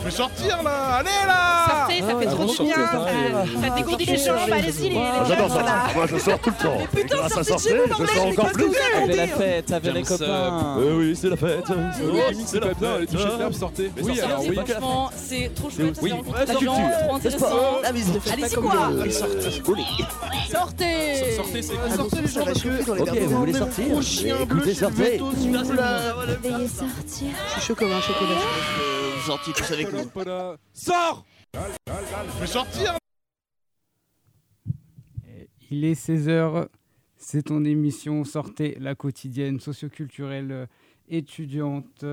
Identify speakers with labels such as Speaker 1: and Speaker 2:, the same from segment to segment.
Speaker 1: Je vais sortir là Allez là
Speaker 2: Sortez, ça fait trop du bien. Euh, Ça dégourdit les jambes, allez-y les
Speaker 3: Ah,
Speaker 2: les
Speaker 3: J'adore ça. Moi, je sors tout le temps.
Speaker 4: Mais putain, sortez de chez vous,
Speaker 3: je sors encore plus.
Speaker 5: Avec la fête, avec les copains.
Speaker 3: Euh, oui, c'est la fête.
Speaker 1: C'est la allez toucher de l'herbe, sortez Oui, alors oui.
Speaker 4: Franchement, c'est trop chouette, gens, trop intéressant. Allez-y quoi Sortez
Speaker 1: Sortez, c'est
Speaker 4: Euh. Sortez les gens parce que
Speaker 3: Ok, vous voulez sortir Écoutez, sortez.
Speaker 6: Veuillez sortir.
Speaker 4: Je suis chaud comme un chocolat.
Speaker 5: Gentil, tous avec nous.
Speaker 1: Voilà. Sors Je vais sortir
Speaker 7: Il est 16h, c'est ton émission Sortez la quotidienne socioculturelle euh, étudiante.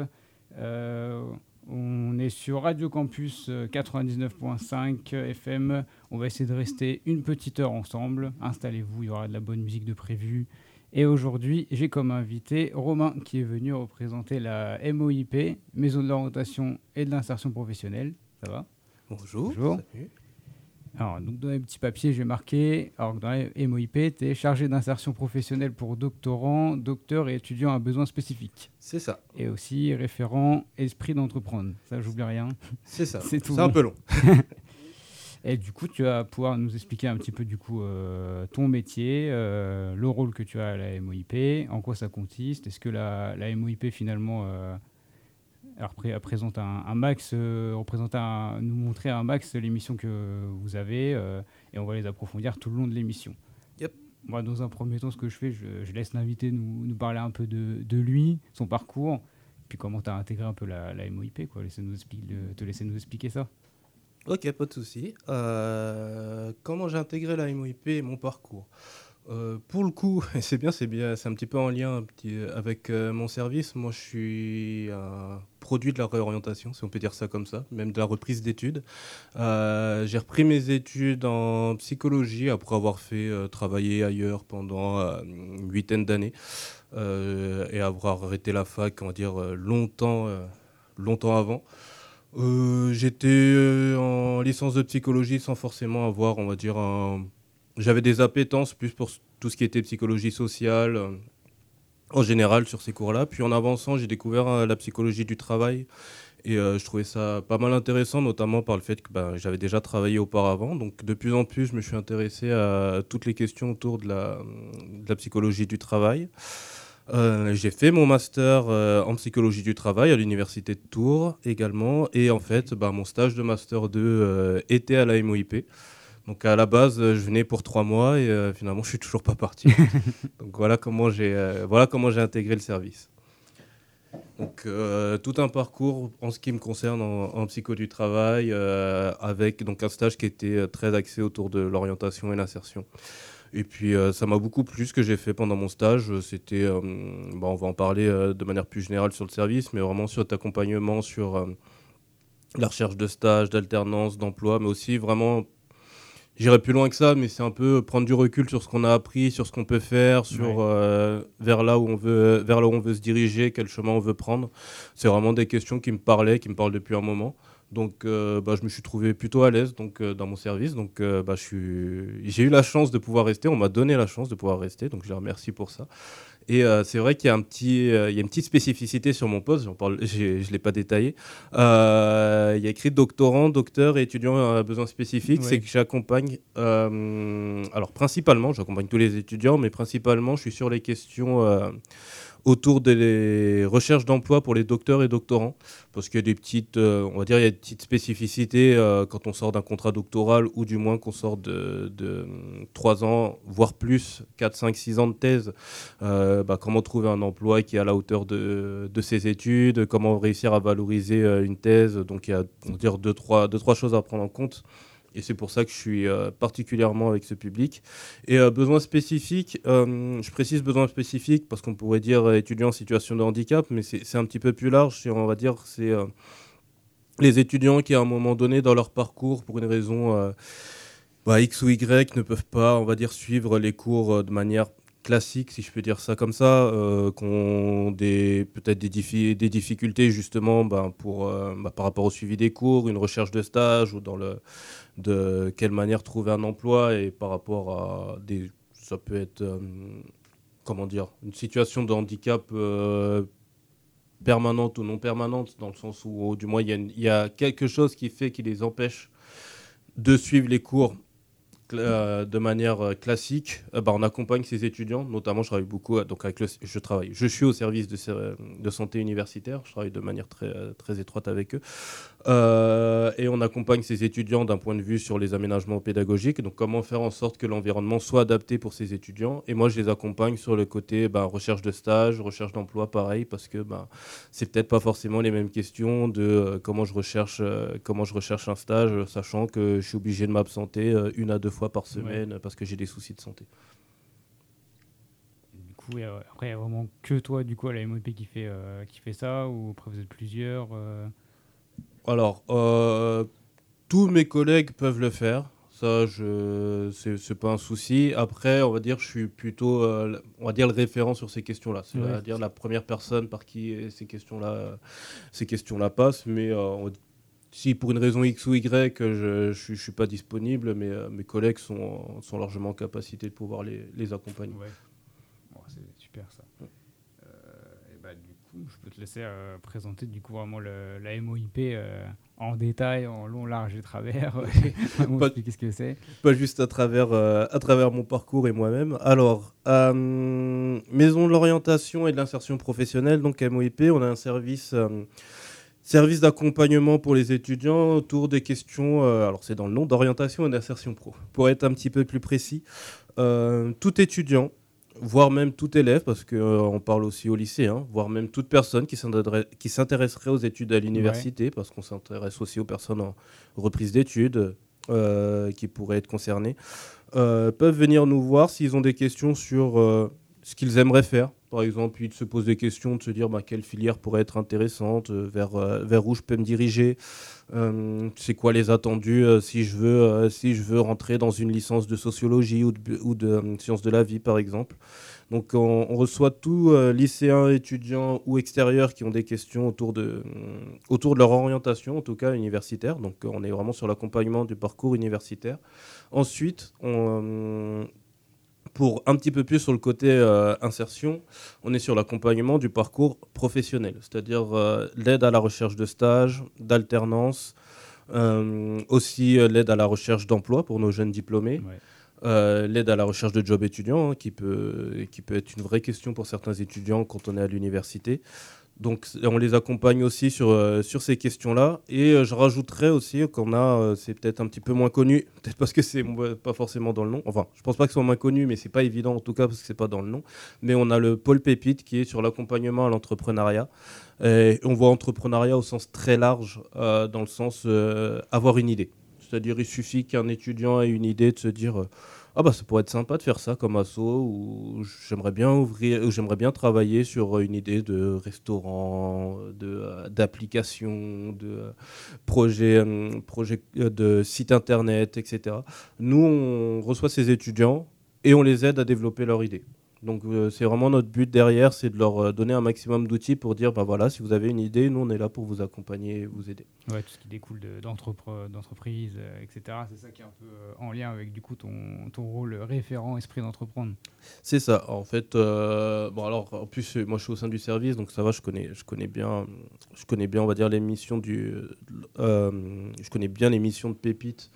Speaker 7: Euh, on est sur Radio Campus euh, 99.5 FM. On va essayer de rester une petite heure ensemble. Installez-vous, il y aura de la bonne musique de prévu. Et aujourd'hui, j'ai comme invité Romain qui est venu représenter la MOIP, Maison de l'orientation et de l'insertion professionnelle. Ça va?
Speaker 8: Bonjour.
Speaker 7: Bonjour.
Speaker 8: Salut.
Speaker 7: alors, donc dans les petits papiers, j'ai marqué, alors que dans les MOIP, tu es chargé d'insertion professionnelle pour doctorants, docteurs et étudiants à besoins spécifiques.
Speaker 8: C'est ça.
Speaker 7: Et aussi référent esprit d'entreprendre. Ça, j'oublie rien.
Speaker 8: C'est ça.
Speaker 7: C'est tout.
Speaker 8: C'est un peu long.
Speaker 7: Et du coup, tu vas pouvoir nous expliquer un petit peu du coup euh, ton métier, euh, le rôle que tu as à la MOIP, en quoi ça consiste. Est-ce que la, la MOIP finalement euh, présente un, un max, euh, représente un- nous montrer un max les missions que vous avez et on va les approfondir tout le long de l'émission.
Speaker 8: Yep.
Speaker 7: Moi, dans un premier temps, ce que je fais, je, je laisse l'invité nous, nous parler un peu de, de lui, son parcours, puis comment tu as intégré un peu la, la MOIP, quoi. Laisser nous te laisser nous expliquer ça.
Speaker 8: Ok, pas de souci. Euh, comment j'ai intégré la MOIP et mon parcours Euh, Pour le coup, c'est bien, c'est bien, c'est un petit peu en lien avec euh, mon service. Moi, je suis un produit de la réorientation, si on peut dire ça comme ça, même de la reprise d'études. J'ai repris mes études en psychologie après avoir fait travailler ailleurs pendant une huitaine d'années et avoir arrêté la fac, on va dire, longtemps, longtemps avant. Euh, J'étais euh, en licence de psychologie sans forcément avoir, on va dire, j'avais des appétences plus pour tout ce qui était psychologie sociale euh, en général sur ces cours-là. Puis en avançant, j'ai découvert la psychologie du travail et je trouvais ça pas mal intéressant, notamment par le fait que ben, j'avais déjà travaillé auparavant. Donc de plus en plus, je me suis intéressé à toutes les questions autour de la psychologie du travail. Euh, j'ai fait mon master euh, en psychologie du travail à l'université de Tours également. Et en fait, bah, mon stage de master 2 euh, était à la MOIP. Donc à la base, je venais pour trois mois et finalement, je suis toujours pas parti. Donc voilà comment j'ai voilà comment j'ai intégré le service. Donc tout un parcours en ce qui me concerne en, en psycho du travail, avec donc un stage qui était très axé autour de l'orientation et l'insertion. Et puis euh, ça m'a beaucoup plu ce que j'ai fait pendant mon stage. C'était, euh, bon, on va en parler euh, de manière plus générale sur le service, mais vraiment sur cet accompagnement, sur euh, la recherche de stage, d'alternance, d'emploi, mais aussi vraiment, j'irai plus loin que ça, mais c'est un peu prendre du recul sur ce qu'on a appris, sur ce qu'on peut faire, sur euh, vers là où on veut, vers là où on veut se diriger, quel chemin on veut prendre. C'est vraiment des questions qui me parlaient, qui me parlent depuis un moment. Donc, euh, bah, je me suis trouvé plutôt à l'aise euh, dans mon service. Donc, euh, bah, j'ai eu la chance de pouvoir rester. On m'a donné la chance de pouvoir rester. Donc, je les remercie pour ça. Et euh, c'est vrai qu'il y a, un petit, euh, il y a une petite spécificité sur mon poste. Parle, je ne l'ai pas détaillé. Euh, il y a écrit doctorant, docteur et étudiant à besoins spécifiques.
Speaker 7: Ouais.
Speaker 8: C'est que j'accompagne, alors principalement, j'accompagne tous les étudiants, mais principalement, je suis sur les questions autour des recherches d'emploi pour les docteurs et doctorants, parce qu'il y a des petites, euh, on va dire, il y a des petites spécificités euh, quand on sort d'un contrat doctoral ou du moins qu'on sort de, de 3 ans, voire plus, 4, 5, 6 ans de thèse. Euh, bah, comment trouver un emploi qui est à la hauteur de, ses études, comment réussir à valoriser euh, une thèse. Donc il y a, on dire, deux trois, deux, trois choses à prendre en compte. Et c'est pour ça que je suis euh, particulièrement avec ce public. Et euh, besoins spécifiques, euh, je précise besoins spécifiques parce qu'on pourrait dire euh, étudiants en situation de handicap, mais c'est un petit peu plus large. On va dire c'est euh, les étudiants qui, à un moment donné dans leur parcours, pour une raison euh, bah, X ou Y, ne peuvent pas, on va dire, suivre les cours euh, de manière classique, si je peux dire ça comme ça, euh, qui ont des, peut-être des, des difficultés justement ben, pour, euh, bah, par rapport au suivi des cours, une recherche de stage ou dans le, de quelle manière trouver un emploi et par rapport à des, ça peut être, euh, comment dire, une situation de handicap permanentes ou non permanentes, dans le sens où, du moins, il y, y a quelque chose qui fait qui les empêche de suivre les cours euh, de manière euh, classique, euh, bah, on accompagne ces étudiants. Notamment, je travaille beaucoup, donc avec le, je travaille, je suis au service de, de santé universitaire. Je travaille de manière très, très étroite avec eux, Euh, et on accompagne ces étudiants d'un point de vue sur les aménagements pédagogiques. Donc, comment faire en sorte que l'environnement soit adapté pour ces étudiants? Et moi, je les accompagne sur le côté bah, recherche de stage, recherche d'emploi, pareil, parce que bah, c'est peut-être pas forcément les mêmes questions de euh, comment je recherche, euh, comment je recherche un stage, sachant que je suis obligé de m'absenter une à deux fois par semaine parce que j'ai des soucis de santé.
Speaker 7: Du coup, après, il y a vraiment que toi, du coup, à la MOP qui fait, qui fait ça, ou après vous êtes plusieurs
Speaker 8: Alors, euh, tous mes collègues peuvent le faire. Ça, je, c'est, c'est pas un souci. Après, on va dire, je suis plutôt, euh, on va dire, le référent sur ces questions-là. C'est-à-dire la première personne par qui ces questions-là, ces questions-là passent. Mais euh, on- si pour une raison X ou Y, je, je, suis, pas disponible, mais mes collègues sont, sont largement en capacité de pouvoir les, les accompagner.
Speaker 7: Ouais. Bon, c'est super ça. Euh, et bah, du laisser euh, présenter du coup vraiment le, la MOIP euh, en détail, en long, large et travers. Vraiment
Speaker 8: Pas-
Speaker 7: expliquer ce que c'est.
Speaker 8: pas juste à travers, euh, à travers mon parcours et moi-même. Alors, euh, Maison de l'orientation et de l'insertion professionnelle, donc MOIP, on a un service, service d'accompagnement pour les étudiants autour des questions, alors c'est dans le nom, d'orientation et d'insertion pro. Pour être un petit peu plus précis, tout étudiant, voire même tout élève, parce qu'on parle aussi au lycée, hein, voire même toute personne qui s'intéresse- qui s'intéresserait aux études à l'université, parce qu'on s'intéresse aussi aux personnes en reprise d'études, euh, qui pourraient être concernés, euh, peuvent venir nous voir s'ils ont des questions sur euh, ce qu'ils aimeraient faire. Par exemple, ils se posent des questions de se dire bah, quelle filière pourrait être intéressante, euh, vers, euh, vers où je peux me diriger, euh, c'est quoi les attendus si, je veux, si je veux rentrer dans une licence de sociologie ou de, de sciences de la vie, par exemple. Donc on, on reçoit tous lycéens, étudiants ou extérieurs qui ont des questions autour de, autour de leur orientation, en tout cas universitaire. Donc on est vraiment sur l'accompagnement du parcours universitaire. Ensuite, on, pour un petit peu plus sur le côté euh, insertion, on est sur l'accompagnement du parcours professionnel, c'est-à-dire euh, l'aide à la recherche de stage, d'alternance, euh, aussi l'aide à la recherche d'emploi pour nos jeunes diplômés.
Speaker 7: Ouais.
Speaker 8: Euh, l'aide à la recherche de job étudiant, hein, qui, peut, qui peut être une vraie question pour certains étudiants quand on est à l'université. Donc on les accompagne aussi sur, euh, sur ces questions-là. Et euh, je rajouterais aussi qu'on a, euh, c'est peut-être un petit peu moins connu, peut-être parce que c'est pas forcément dans le nom. Enfin, je pense pas que ce soit moins connu, mais c'est pas évident en tout cas parce que c'est pas dans le nom. Mais on a le pôle Pépite qui est sur l'accompagnement à l'entrepreneuriat. Et on voit entrepreneuriat au sens très large, dans le sens avoir une idée. C'est-à-dire, il suffit qu'un étudiant ait une idée de se dire Ah, bah, ça pourrait être sympa de faire ça comme asso, ou j'aimerais bien, ouvrir, ou j'aimerais bien travailler sur une idée de restaurant, euh, d'application, de euh, projet, euh, projet de site internet, etc. Nous, on reçoit ces étudiants et on les aide à développer leur idée. Donc euh, c'est vraiment notre but derrière, c'est de leur euh, donner un maximum d'outils pour dire, bah voilà, si vous avez une idée, nous on est là pour vous accompagner et vous aider.
Speaker 7: Ouais, tout ce qui découle de- d'entrepre- d'entreprise, euh, etc. C'est ça qui est un peu en lien avec du coup ton, ton rôle référent esprit d'entreprendre.
Speaker 8: C'est ça. En fait, bon alors en plus moi je suis au sein du service, donc ça va, je connais, je connais bien, je connais bien, on va dire les missions du, je connais bien les missions de Pépite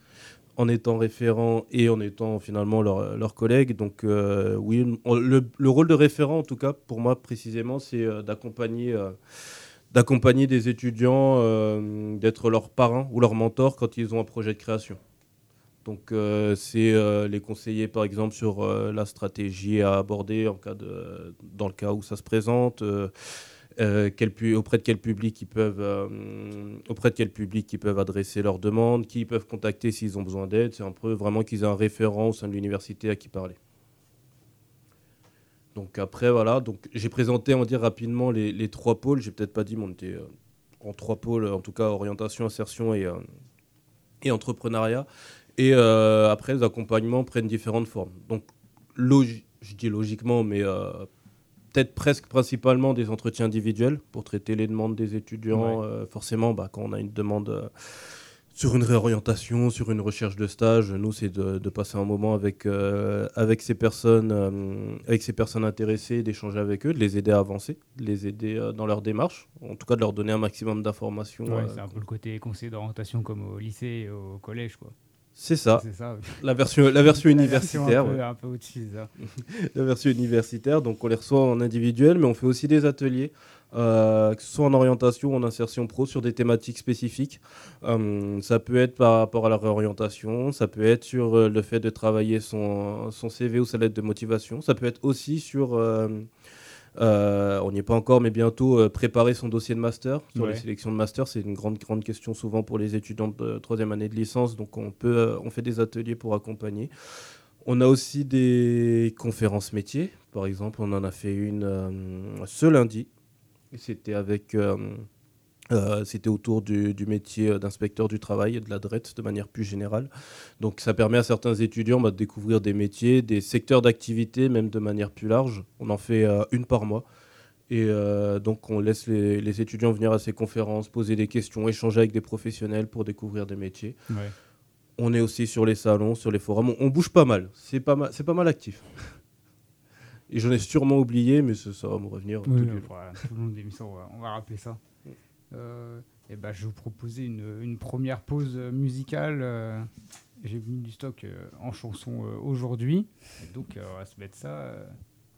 Speaker 8: en étant référent et en étant finalement leur, leur collègue. Donc euh, oui, le, le rôle de référent en tout cas pour moi précisément, c'est euh, d'accompagner. euh, d'accompagner des étudiants, d'être leur parrain ou leur mentor quand ils ont un projet de création. Donc c'est les conseiller par exemple sur la stratégie à aborder en cas de, dans le cas où ça se présente, euh, quel auprès de quel public ils peuvent euh, auprès de quel public ils peuvent adresser leurs demandes, qui ils peuvent contacter s'ils ont besoin d'aide. C'est un peu vraiment qu'ils aient un référent au sein de l'université à qui parler. Donc après voilà, donc j'ai présenté on va dire rapidement les, trois pôles. J'ai peut-être pas dit, mais on était euh, en trois pôles, en tout cas orientation, insertion et, et entrepreneuriat. Et après, les accompagnements prennent différentes formes. Donc, je dis logiquement, mais peut-être presque principalement des entretiens individuels pour traiter les demandes des étudiants.
Speaker 7: Ouais.
Speaker 8: Euh, forcément, bah, quand on a une demande, euh, sur une réorientation, sur une recherche de stage. Nous, c'est de, de passer un moment avec, euh, avec, ces personnes, avec ces personnes intéressées, d'échanger avec eux, de les aider à avancer, de les aider dans leur démarche, en tout cas de leur donner un maximum d'informations.
Speaker 7: Ouais, c'est un peu le côté conseiller d'orientation comme au lycée et au collège. quoi.
Speaker 8: C'est ça, la version, la version
Speaker 7: La
Speaker 8: universitaire.
Speaker 7: version. Un peu, un peu au-dessus, ça.
Speaker 8: la version universitaire. Donc on les reçoit en individuel, mais on fait aussi des ateliers, euh, que ce soit en orientation ou en insertion pro, sur des thématiques spécifiques. Euh, ça peut être par rapport à la réorientation, ça peut être sur euh, le fait de travailler son, son CV ou sa lettre de motivation, ça peut être aussi sur... euh, on n'y est pas encore, mais bientôt euh, préparer son dossier de master. Sur
Speaker 7: Ouais.
Speaker 8: les sélections de master, c'est une grande, grande question souvent pour les étudiants de troisième année de licence. Donc on, peut, euh, on fait des ateliers pour accompagner. On a aussi des conférences métiers. Par exemple, on en a fait une ce lundi. C'était avec, euh, c'était autour du, du métier d'inspecteur du travail et de la DRET de manière plus générale. Donc, ça permet à certains étudiants bah, de découvrir des métiers, des secteurs d'activité, même de manière plus large. On en fait euh, une par mois. Et euh, donc, on laisse les, les étudiants venir à ces conférences, poser des questions, échanger avec des professionnels pour découvrir des métiers.
Speaker 7: Ouais.
Speaker 8: On est aussi sur les salons, sur les forums. On, on bouge pas mal. C'est pas mal, c'est pas mal actif. Et j'en ai sûrement oublié, mais ça, ça va me revenir. tout
Speaker 7: Oui, tout le long de l'émission, on va rappeler ça. Euh, et ben, je vais vous proposer une, première pause musicale. euh, J'ai mis du stock euh, en chanson aujourd'hui. Et Donc, on va se mettre ça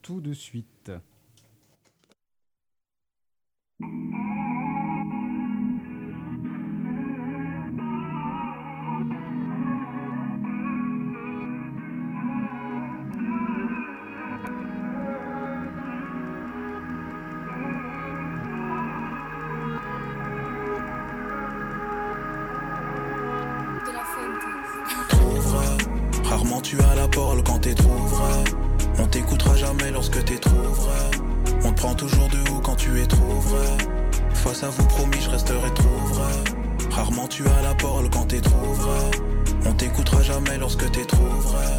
Speaker 7: tout de suite.
Speaker 6: Quand t'es trop vrai. On t'écoutera jamais lorsque t'es trop vrai. On te prend toujours de haut quand tu es trop vrai. Face à vous promis, je resterai trop vrai. Rarement tu as la parole quand t'es trop vrai. On t'écoutera jamais lorsque t'es trop vrai.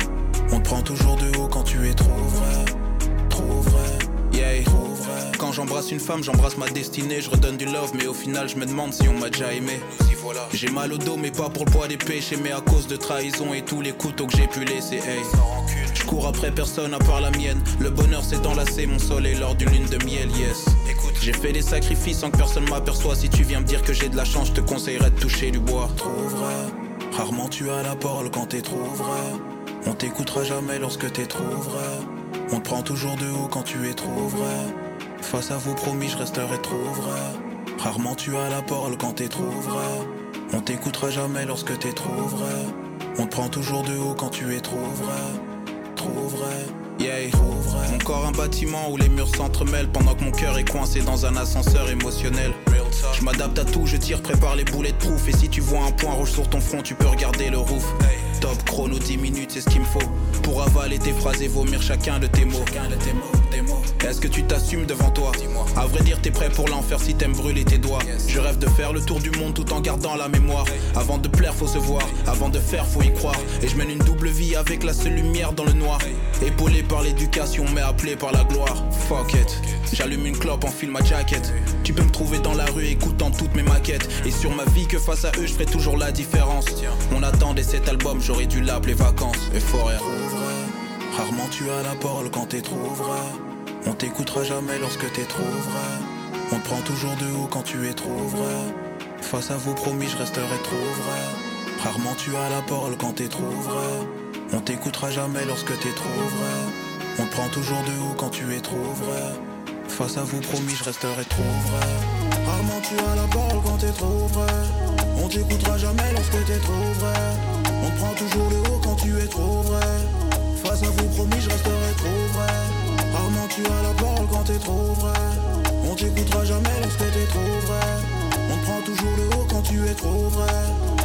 Speaker 6: On te prend toujours de haut quand tu es trop vrai. Trop vrai. Yeah. Quand j'embrasse une femme, j'embrasse ma destinée. Je redonne du love, mais au final, je me demande si on m'a déjà aimé. J'ai mal au dos, mais pas pour le poids des péchés, mais à cause de trahison et tous les couteaux que j'ai pu laisser. Hey. Je cours après personne à part la mienne. Le bonheur c'est d'enlacer mon soleil lors d'une lune de miel, yes. Écoute, j'ai fait des sacrifices sans que personne m'aperçoive. Si tu viens me dire que j'ai de la chance, je te conseillerais de toucher du bois. Trop vrai. Rarement tu as la parole quand t'es trop vrai. On t'écoutera jamais lorsque t'es trop vrai. On te prend toujours de haut quand tu es trop vrai. Face à vous promis, je resterai trop vrai. Rarement tu as la parole quand t'es trop vrai. On t'écoutera jamais lorsque t'es trop vrai. On te prend toujours de haut quand tu es trop vrai. Trop vrai. Yeah. Trop vrai. Mon corps un bâtiment où les murs s'entremêlent pendant que mon cœur est coincé dans un ascenseur émotionnel. Je m'adapte à tout, je tire, prépare les boulets de proof. Et si tu vois un point rouge sur ton front, tu peux regarder le roof. Top chrono 10 minutes, c'est ce qu'il me faut. Pour avaler tes phrases et vomir chacun de tes mots. Est-ce que tu t'assumes devant toi? À vrai dire, t'es prêt pour l'enfer si t'aimes brûler tes doigts. Je rêve de faire le tour du monde tout en gardant la mémoire. Avant de plaire, faut se voir. Avant de faire, faut y croire. Et je mène une double vie avec la seule lumière dans le noir. Épaulé par l'éducation, mais appelé par la gloire. Fuck it. J'allume une clope, enfile ma jacket. Tu peux me trouver dans la rue écoutant toutes mes maquettes. Et sur ma vie que face à eux, je ferai toujours la différence. On attendait cet album, j'aurais dû l'appeler vacances. Et rien. Rarement tu as la parole quand t'es trop vrai. On t'écoutera jamais lorsque t'es trop vrai. On te prend toujours de haut quand tu es trop vrai. Face à vous promis, je resterai trop vrai. Rarement tu as la parole quand t'es trop vrai. On t'écoutera jamais lorsque t'es trop vrai. On te prend toujours de haut quand tu es trop vrai. Face à vous promis, je resterai trop vrai. Rarement tu as la parole quand t'es trop vrai. On t'écoutera jamais lorsque t'es trop vrai. On te prend toujours de haut quand tu es trop vrai. Face à vous promis, je tu as la parole quand t'es trop vrai. On t'écoutera jamais lorsque t'es trop vrai. On prend toujours de haut quand tu es trop vrai.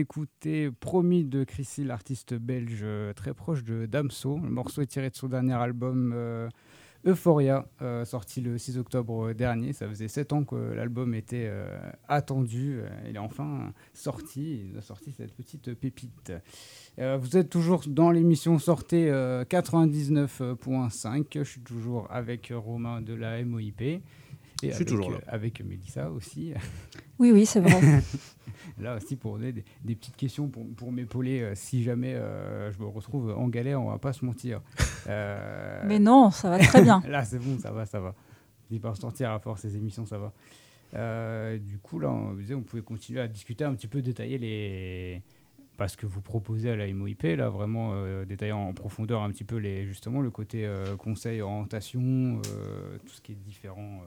Speaker 7: D'écouter Promis de Chrissy, l'artiste belge euh, très proche de Damso. Le morceau est tiré de son dernier album euh, Euphoria, euh, sorti le 6 octobre dernier. Ça faisait 7 ans que l'album était attendu. Il est enfin sorti. Il a sorti cette petite pépite. Vous êtes toujours dans l'émission Sortez euh, 99.5. Je suis toujours avec Romain de la MOIP. Et
Speaker 8: Je suis
Speaker 7: avec,
Speaker 8: toujours là.
Speaker 7: euh, avec Mélissa aussi.
Speaker 2: Oui, oui, c'est vrai.
Speaker 7: Là aussi, pour donner des, des petites questions pour, pour m'épauler euh, si jamais euh, je me retrouve en galère, on va pas se mentir. Euh,
Speaker 2: Mais non, ça va très bien.
Speaker 7: Là, c'est bon, ça va, ça va. Il va se sortir à force ces émissions, ça va. Euh, du coup, là, on disait, on pouvait continuer à discuter un petit peu, détailler les. Parce que vous proposez à la MOIP, là, vraiment euh, détailler en profondeur un petit peu les, justement le côté euh, conseil, orientation, euh, tout ce qui est différent.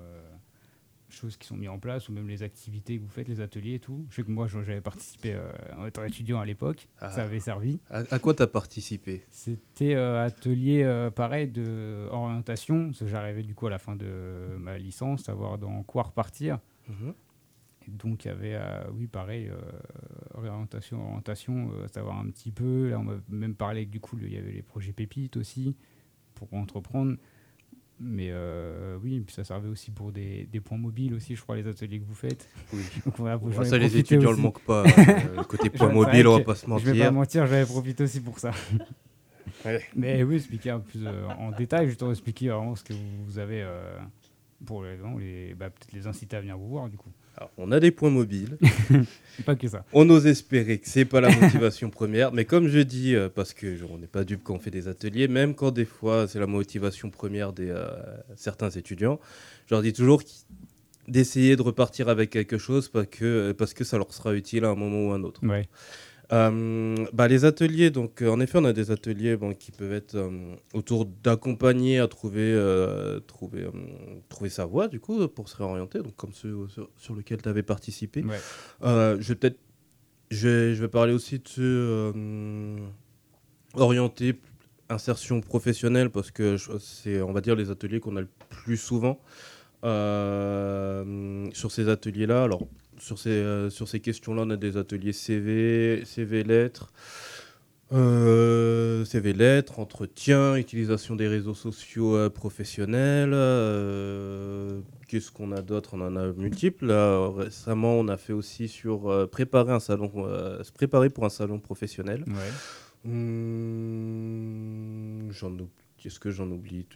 Speaker 7: Choses qui sont mises en place ou même les activités que vous faites, les ateliers et tout. Je sais que moi j'avais participé euh, en étant étudiant à l'époque,
Speaker 8: Ah.
Speaker 7: ça avait servi.
Speaker 8: À, à quoi t'as participé?
Speaker 7: C'était euh, atelier euh, pareil de orientation, parce que j'arrivais du coup à la fin de ma licence, savoir dans quoi repartir.
Speaker 8: Mhm.
Speaker 7: Et donc il y avait, euh, oui pareil, euh, orientation, orientation, savoir un petit peu. Là on m'a même parlé que du coup il y avait les projets pépites aussi pour entreprendre. Mais euh, oui, puis ça servait aussi pour des, des points mobiles aussi, je crois, les ateliers que vous faites.
Speaker 8: Oui.
Speaker 7: Donc voilà,
Speaker 8: Ouais, ça, les étudiants
Speaker 7: aussi.
Speaker 8: le manquent pas. euh, le côté point
Speaker 7: Ouais,
Speaker 8: mobile,
Speaker 7: c'est
Speaker 8: on va pas se
Speaker 7: Je vais pas
Speaker 8: mentir.
Speaker 7: mentir, j'avais profité aussi pour ça.
Speaker 8: Ouais.
Speaker 7: Mais oui, expliquer un peu plus euh, en détail, justement expliquer vraiment ce que vous, vous avez euh, pour les, non, les bah, peut-être les inciter à venir vous voir du coup.
Speaker 8: Alors, on a des points mobiles.
Speaker 7: Pas que ça.
Speaker 8: On ose espérer que c'est pas la motivation première, mais comme je dis, euh, parce que genre, on n'est pas dupe quand on fait des ateliers, même quand des fois c'est la motivation première des euh, certains étudiants, je leur dis toujours d'essayer de repartir avec quelque chose parce que, parce que ça leur sera utile à un moment ou à un autre.
Speaker 7: Ouais.
Speaker 8: Euh, bah, les ateliers, donc euh, en effet, on a des ateliers bon, qui peuvent être euh, autour d'accompagner à trouver, trouver, trouver sa voie, du coup, pour se réorienter, donc comme ceux sur, sur lesquels tu avais participé.
Speaker 7: Ouais.
Speaker 8: Je vais peut-être, je vais, je vais parler aussi de ceux orientés insertion professionnelle parce que c'est, on va dire, les ateliers qu'on a le plus souvent sur ces ateliers-là. Alors, sur ces, euh, sur ces questions-là, on a des ateliers CV, CV lettres. euh, CV lettres, entretien, utilisation des réseaux sociaux euh, professionnels. euh, Qu'est-ce qu'on a d'autre? On en a multiples. Là, récemment, on a fait aussi sur préparer un salon, se préparer pour un salon professionnel.
Speaker 7: Ouais.
Speaker 8: Hum. Qu'est-ce que j'en oublie?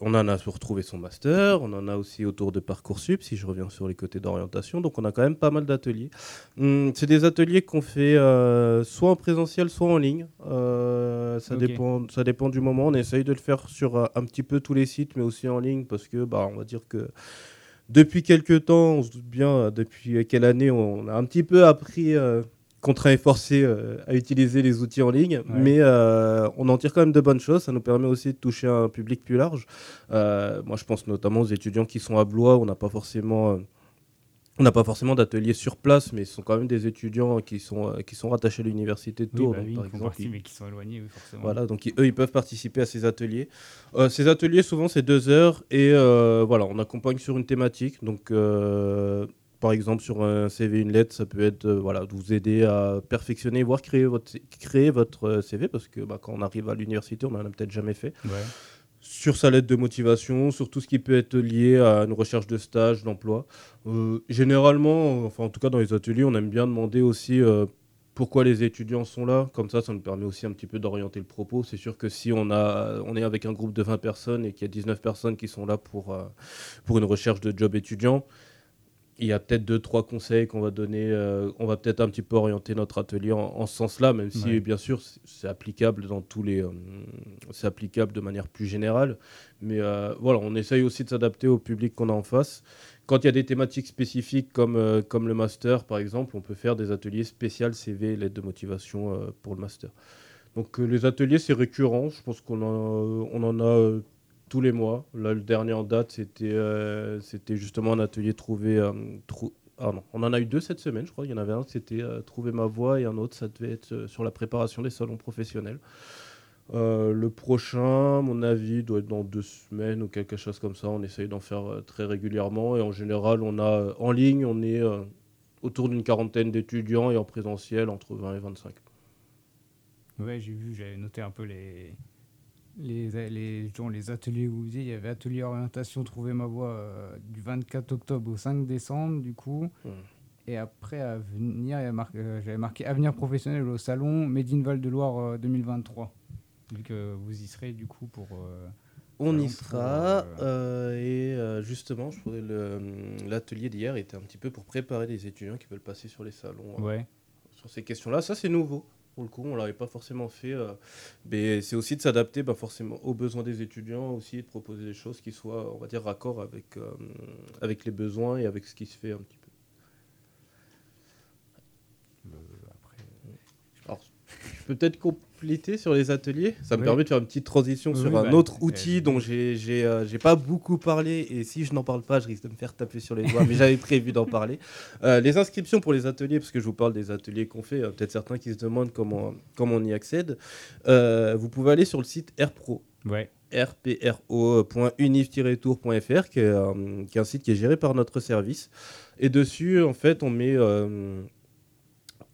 Speaker 8: On en a pour retrouver son master, on en a aussi autour de Parcoursup, si je reviens sur les côtés d'orientation. Donc on a quand même pas mal d'ateliers. Hum, c'est des ateliers qu'on fait euh, soit en présentiel, soit en ligne. Euh, ça, dépend, ça dépend du moment. On essaye de le faire sur euh, un petit peu tous les sites, mais aussi en ligne, parce que bah, on va dire que depuis quelques temps, on se doute bien, depuis quelle année, on a un petit peu appris, contraint et forcé, euh, à utiliser les outils en ligne. Mais euh, on en tire quand même de bonnes choses. Ça nous permet aussi de toucher un public plus large. Euh, moi, je pense notamment aux étudiants qui sont à Blois. où On n'a pas forcément. on n'a pas forcément d'atelier sur place, mais ce sont quand même des étudiants qui sont, qui sont rattachés à l'université de
Speaker 7: Oui,
Speaker 8: Tours.
Speaker 7: bah
Speaker 8: donc,
Speaker 7: oui,
Speaker 8: par exemple,
Speaker 7: partie, mais qui sont éloignés, oui, forcément.
Speaker 8: voilà, donc ils- eux, ils peuvent participer à ces ateliers. Ces ateliers, souvent, c'est deux heures et voilà, on accompagne sur une thématique. Donc, par exemple, sur un CV, une lettre, ça peut être euh, voilà, de vous aider à perfectionner, voire créer votre, créer votre euh, CV parce que bah, quand on arrive à l'université, on n'en a peut-être jamais fait.
Speaker 7: Ouais.
Speaker 8: Sur sa lettre de motivation, sur tout ce qui peut être lié à une recherche de stage, d'emploi. Euh, généralement, enfin en tout cas dans les ateliers, on aime bien demander aussi euh, pourquoi les étudiants sont là. Comme ça, ça nous permet aussi un petit peu d'orienter le propos. C'est sûr que si on, a, on est avec un groupe de 20 personnes et qu'il y a 19 personnes qui sont là pour, pour une recherche de job étudiant, il y a peut-être deux, trois conseils qu'on va donner. euh, on va peut-être un petit peu orienter notre atelier en, en ce sens-là, même si,
Speaker 7: Ouais.
Speaker 8: bien sûr, c'est- applicable dans tous les. euh, c'est applicable de manière plus générale. Mais euh, voilà, on essaye aussi de s'adapter au public qu'on a en face. Quand il y a des thématiques spécifiques comme, comme le master, par exemple, on peut faire des ateliers spéciaux CV, lettre de motivation pour le master. Donc les ateliers, c'est récurrent. Je pense qu'on en, on en a tous les mois. Là, le dernier en date, c'était euh, c'était justement un atelier trouver. euh, ah non, on en a eu deux cette semaine, je crois. Il y en avait un, c'était euh, trouver ma voie, et un autre, ça devait être sur la préparation des salons professionnels. Le prochain, mon avis, doit être dans deux semaines ou quelque chose comme ça. On essaye d'en faire très régulièrement et en général, on a en ligne, on est, autour d'une quarantaine d'étudiants et en présentiel entre 20 et 25.
Speaker 7: Ouais, j'ai vu, j'avais noté un peu les, les, les, genre, les ateliers où vous disiez, il y avait atelier orientation Trouver ma voie euh, du 24 octobre au 5 décembre, du coup.
Speaker 8: Hmm.
Speaker 7: Et après, à venir, euh, j'avais marqué Avenir professionnel au salon Made in Val-de-Loire euh, 2023. Vu que vous y serez, du coup, pour. euh,
Speaker 8: On y
Speaker 7: pour,
Speaker 8: sera
Speaker 7: euh,
Speaker 8: euh, et euh, justement, je trouvais le- l'atelier d'hier était un petit peu pour préparer les étudiants qui veulent passer sur les salons euh,
Speaker 7: Ouais.
Speaker 8: sur ces questions-là. Ça, c'est nouveau. Pour le coup, on l'avait pas forcément fait. euh, mais c'est aussi de s'adapter bah, forcément aux besoins des étudiants, aussi de proposer des choses qui soient, on va dire, raccord avec, euh, avec les besoins et avec ce qui se fait un petit peu. Alors, je peut-être sur les ateliers. Ça me
Speaker 7: Oui.
Speaker 8: permet de faire une petite transition
Speaker 7: Oui,
Speaker 8: sur
Speaker 7: oui,
Speaker 8: un
Speaker 7: bah,
Speaker 8: autre
Speaker 7: euh,
Speaker 8: outil dont j'ai j'ai, euh, pas beaucoup parlé. Et si je n'en parle pas, je risque de me faire taper sur les doigts. mais j'avais prévu d'en parler. Euh, les inscriptions pour les ateliers, parce que je vous parle des ateliers qu'on fait, euh, peut-être certains qui se demandent comment, comment on y accède. Euh, vous pouvez aller sur le site AirPro.
Speaker 7: Ouais.
Speaker 8: rpro.univ-tour.fr qui, est, euh, qui est un site qui est géré par notre service. Et dessus, en fait, on met euh,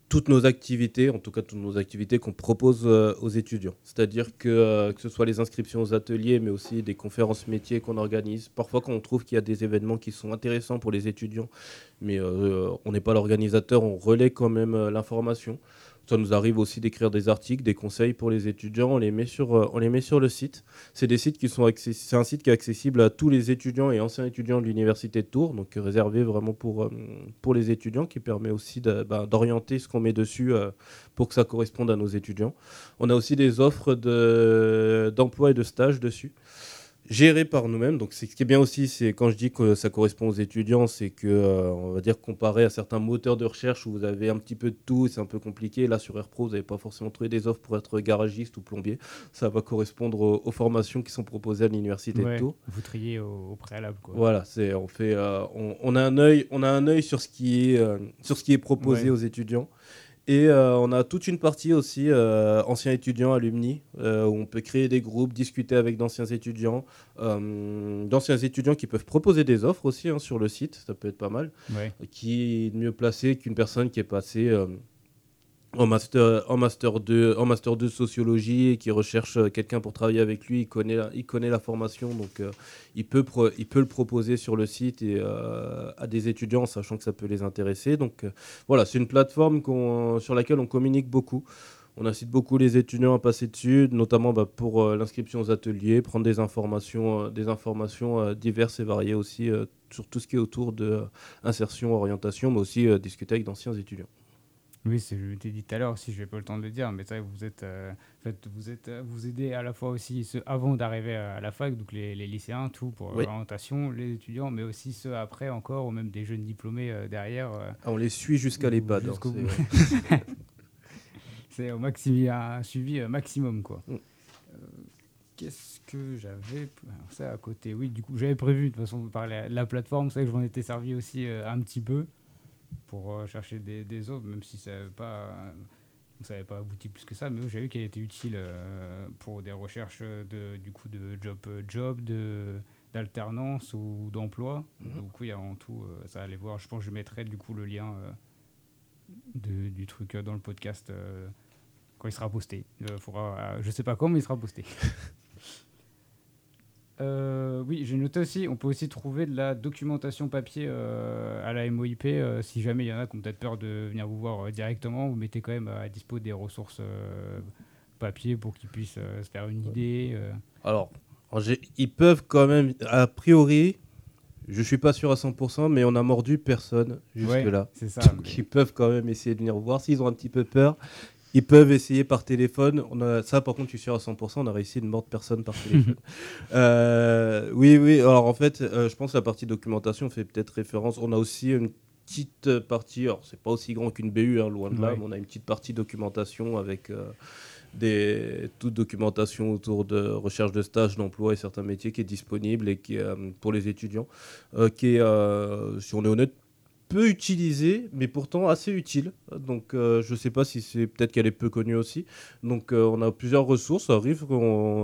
Speaker 8: toutes nos activités, en tout cas toutes nos activités qu'on propose euh, aux étudiants. C'est-à-dire que, euh, que ce soit les inscriptions aux ateliers, mais aussi des conférences métiers qu'on organise. Parfois, quand on trouve qu'il y a des événements qui sont intéressants pour les étudiants, mais euh, on n'est pas l'organisateur, on relaie quand même l'information. Ça nous arrive aussi d'écrire des articles, des conseils pour les étudiants. On les met sur, euh, le site. C'est un site qui est accessible à tous les étudiants et anciens étudiants de l'université de Tours, donc réservé vraiment pour, euh, les étudiants, qui permet aussi bah, d'orienter ce qu'on met dessus euh, pour que ça corresponde à nos étudiants. On a aussi des offres de- d'emploi et de stage dessus gérées par nous-mêmes. Donc, ce qui est bien aussi, c'est quand je dis que ça correspond aux étudiants, c'est que, euh, on va dire, comparé à certains moteurs de recherche où vous avez un petit peu de tout, c'est un peu compliqué. Là, sur AirPro, vous n'avez pas forcément trouvé des offres pour être garagiste ou plombier. Ça va correspondre aux, aux formations qui sont proposées à l'université
Speaker 7: Ouais,
Speaker 8: de Tours.
Speaker 7: Vous triez au, au préalable, quoi.
Speaker 8: Voilà, c'est on fait, euh, on, on a un œil, on a un œil sur ce qui est, euh, sur ce qui est proposé
Speaker 7: Ouais.
Speaker 8: aux étudiants. Et euh, on a toute une partie aussi euh, anciens étudiants, alumni, euh, où on peut créer des groupes, discuter avec d'anciens étudiants, d'anciens étudiants qui peuvent proposer des offres aussi hein, sur le site, ça peut être pas mal.
Speaker 7: Ouais.
Speaker 8: Qui est mieux placé qu'une personne qui est passée en master, en master 2, en master 2 sociologie et qui recherche euh, quelqu'un pour travailler avec lui, il connaît la, il connaît la formation, donc euh, il, peut il peut le proposer sur le site et, euh, à des étudiants, sachant que ça peut les intéresser. Donc voilà, c'est une plateforme sur laquelle on communique beaucoup. On incite beaucoup les étudiants à passer dessus, notamment bah, pour l'inscription aux ateliers, prendre des informations, des informations diverses et variées aussi sur tout ce qui est autour de insertion, orientation, mais aussi discuter avec d'anciens étudiants.
Speaker 7: Oui, c'est- je t'ai dit tout à l'heure aussi, je n'ai pas le temps de le dire, mais c'est vrai que vous êtes, euh, en fait, vous êtes, euh, vous aidez à la fois aussi ceux avant d'arriver à la fac, donc les, les lycéens, tout pour
Speaker 8: Oui.
Speaker 7: l'orientation, les étudiants, mais aussi ceux après encore, ou même des jeunes diplômés euh, derrière. euh,
Speaker 8: Ah, on les suit jusqu'à l'EHPAD. hein,
Speaker 7: jusqu'au
Speaker 8: c'est-
Speaker 7: au maximum, un suivi maximum, quoi.
Speaker 8: Mm.
Speaker 7: Qu'est-ce que j'avais ça à côté Oui, du coup, j'avais prévu de toute façon de parler de la plateforme. C'est vrai que je m'en étais servi aussi un petit peu pour euh, chercher des, des même si ça n'avait pas, ça avait pas abouti plus que ça. Mais j'ai vu qu'elle était utile euh, pour des recherches de, du coup de job, euh, job de d'alternance ou d'emploi.
Speaker 8: Mhm.
Speaker 7: Donc oui, en tout, euh, ça allait voir. Je pense que je mettrai du coup le lien euh, de- du truc euh, dans le podcast euh, quand il sera posté. Euh, faudra, euh, je sais pas quand, mais il sera posté. Euh, oui, j'ai noté aussi, on peut aussi trouver de la documentation papier euh, à la MOIP. euh, si jamais il y en a qui ont peut-être peur de venir vous voir directement, vous mettez quand même à dispo des ressources papier pour qu'ils puissent se faire une idée.
Speaker 8: Alors, ils peuvent quand même, a priori, je suis pas sûr à 100%, mais on a mordu personne jusque-là.
Speaker 7: Ouais, c'est ça.
Speaker 8: Donc, ils peuvent quand même essayer de venir voir. S'ils ont un petit peu peur, ils peuvent essayer par téléphone. On a, ça, par contre, je suis sûr à 100%, on a réussi de mordre personne par téléphone. Euh, oui, oui. Alors, en fait, euh, je pense que la partie documentation fait peut-être référence. On a aussi une petite partie, alors c'est pas aussi grand qu'une BU, hein, loin de là, mais on a une petite partie documentation avec euh, des, toute documentation autour de recherche de stage, d'emploi et certains métiers qui est disponible et qui est, pour les étudiants, qui est, si on est honnête, peu utilisée, mais pourtant assez utile. Donc, euh, je ne sais pas si c'est peut-être qu'elle est peu connue aussi. Donc, euh, on a plusieurs ressources. Ça arrive,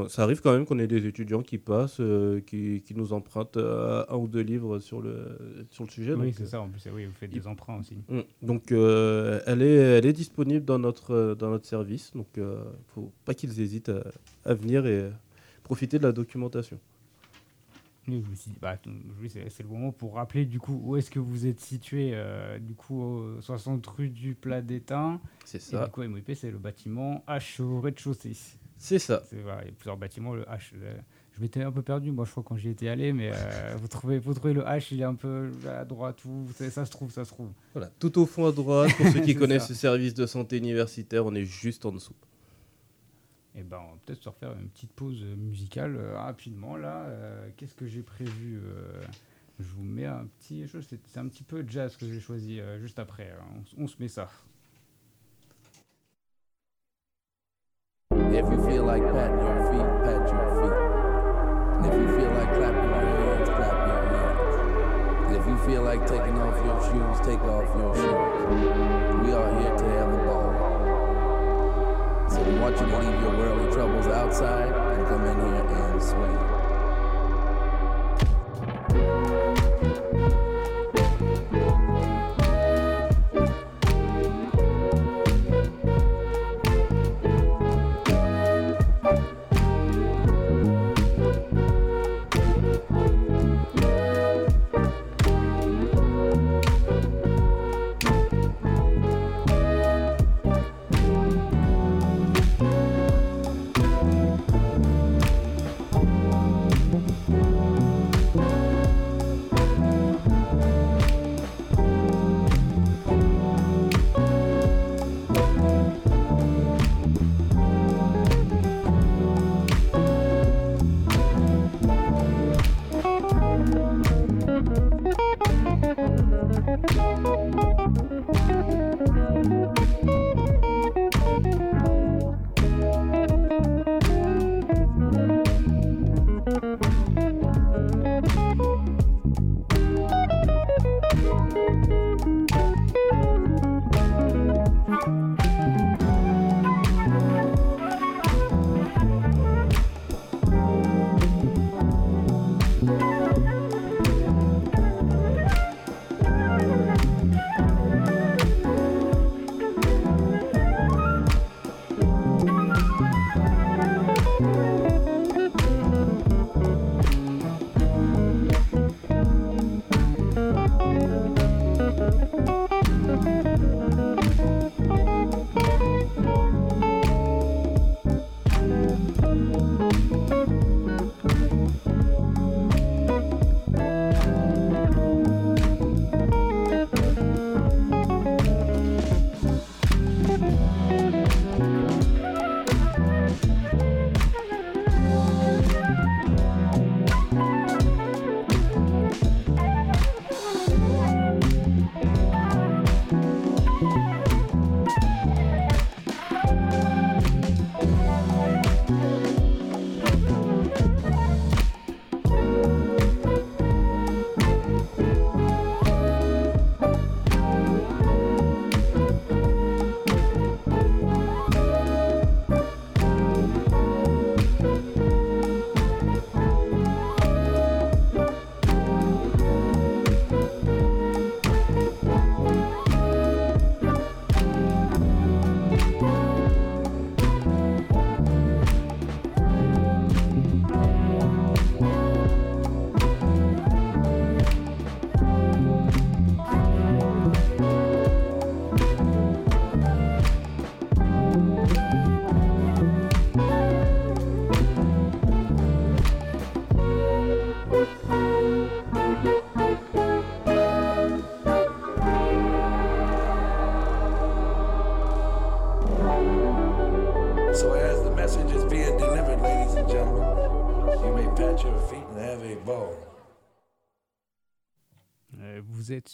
Speaker 8: ça arrive quand même qu'on ait des étudiants qui passent, euh, qui, qui, nous empruntent un ou deux livres sur le, sur le sujet.
Speaker 7: Oui, c'est ça. En plus, oui, vous faites des emprunts aussi.
Speaker 8: Mm. Donc, elle, est, elle est disponible dans notre, dans notre service. Donc, il ne faut pas qu'ils hésitent à, à venir et profiter de la documentation.
Speaker 7: Je me suis dit, bah, c'est le moment pour rappeler du coup où est-ce que vous êtes situé, euh, du coup, au 60 rue du Plat d'Étain.
Speaker 8: C'est ça.
Speaker 7: Et du coup, MOIP, c'est le bâtiment H au rez-de-chaussée.
Speaker 8: C'est ça.
Speaker 7: Voilà, il y a plusieurs bâtiments. Le H, je m'étais un peu perdu, moi, je crois, quand j'y étais allé, mais euh, vous, trouvez, vous trouvez le H, il est un peu à droite, où ça se trouve, ça se trouve.
Speaker 8: Voilà, tout au fond à droite, pour ceux qui connaissent le service de santé universitaire, on est juste en dessous.
Speaker 7: Et eh ben, on va peut-être se refaire une petite pause musicale euh, rapidement là. Euh, qu'est-ce que j'ai prévu euh, Je vous mets un petit. C'est un petit peu jazz que j'ai choisi juste après. Hein. On, on, se met ça. If you feel like patting your feet, pat your feet. If you feel like clapping your hands, clap your hands. If you feel like taking off your shoes, take off your shoes. We are here to have a want you to leave your worldly troubles outside and come in here and swing.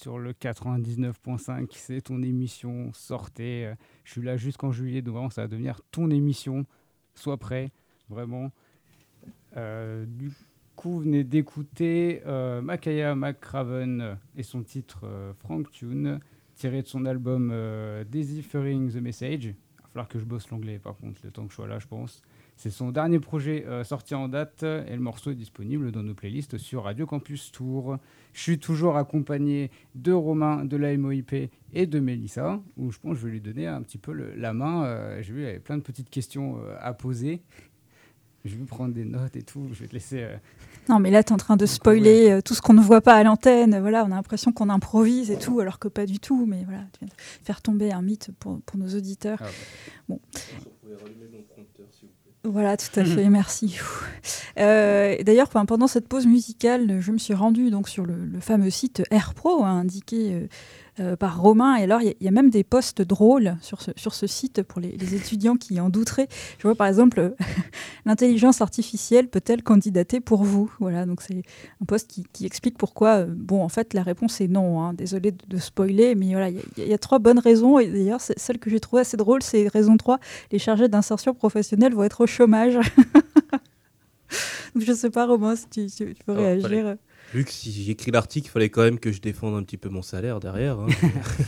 Speaker 7: Sur le 99.5, c'est ton émission, sortez. Euh, je suis là jusqu'en juillet, donc vraiment ça va devenir ton émission. Sois prêt, vraiment. Euh, du coup, venez d'écouter euh, Makaya McCraven et son titre euh, Frank Tune, tiré de son album Deciphering the Message. Il va falloir que je bosse l'anglais, par contre, le temps que je sois là, je pense. C'est son dernier projet euh, sorti en date et le morceau est disponible dans nos playlists sur Radio Campus Tour. Je suis toujours accompagné de Romain, de la MOIP et de Mélissa, où je pense que je vais lui donner un petit peu le- la main. Euh, J'ai vu, il y avait plein de petites questions euh, à poser. Je vais prendre des notes et tout. Je vais te laisser. euh,
Speaker 9: Non, mais là, tu es en train de spoiler euh, tout ce qu'on ne voit pas à l'antenne. Voilà, on a l'impression qu'on improvise et tout, alors que pas du tout. Mais voilà, tu viens de faire tomber un mythe pour, pour nos auditeurs.
Speaker 7: Ah.
Speaker 9: Bon. Voilà, tout à fait, merci. Euh, D'ailleurs, pendant cette pause musicale, je me suis rendue donc, sur le, le fameux site AirPro, hein, indiqué euh, par Romain. Et alors, il y a- il y, a même des posts drôles sur ce, sur ce site pour les, les étudiants qui en douteraient. Je vois par exemple, l'intelligence artificielle peut-elle candidater pour vous? Voilà, donc c'est un post qui, qui explique pourquoi. euh, bon, en fait, la réponse est non. hein. Désolé de, de spoiler, mais voilà, il y a- y, trois bonnes raisons. Et d'ailleurs, c'est- celle que j'ai trouvée assez drôle, c'est raison 3 les chargés d'insertion professionnelle vont être au chômage. Donc, je sais pas, Romain, si tu, tu- tu peux
Speaker 8: Alors,
Speaker 9: réagir.
Speaker 8: Vu que si j'écris l'article, il fallait quand même que je défende un petit peu mon salaire derrière. hein.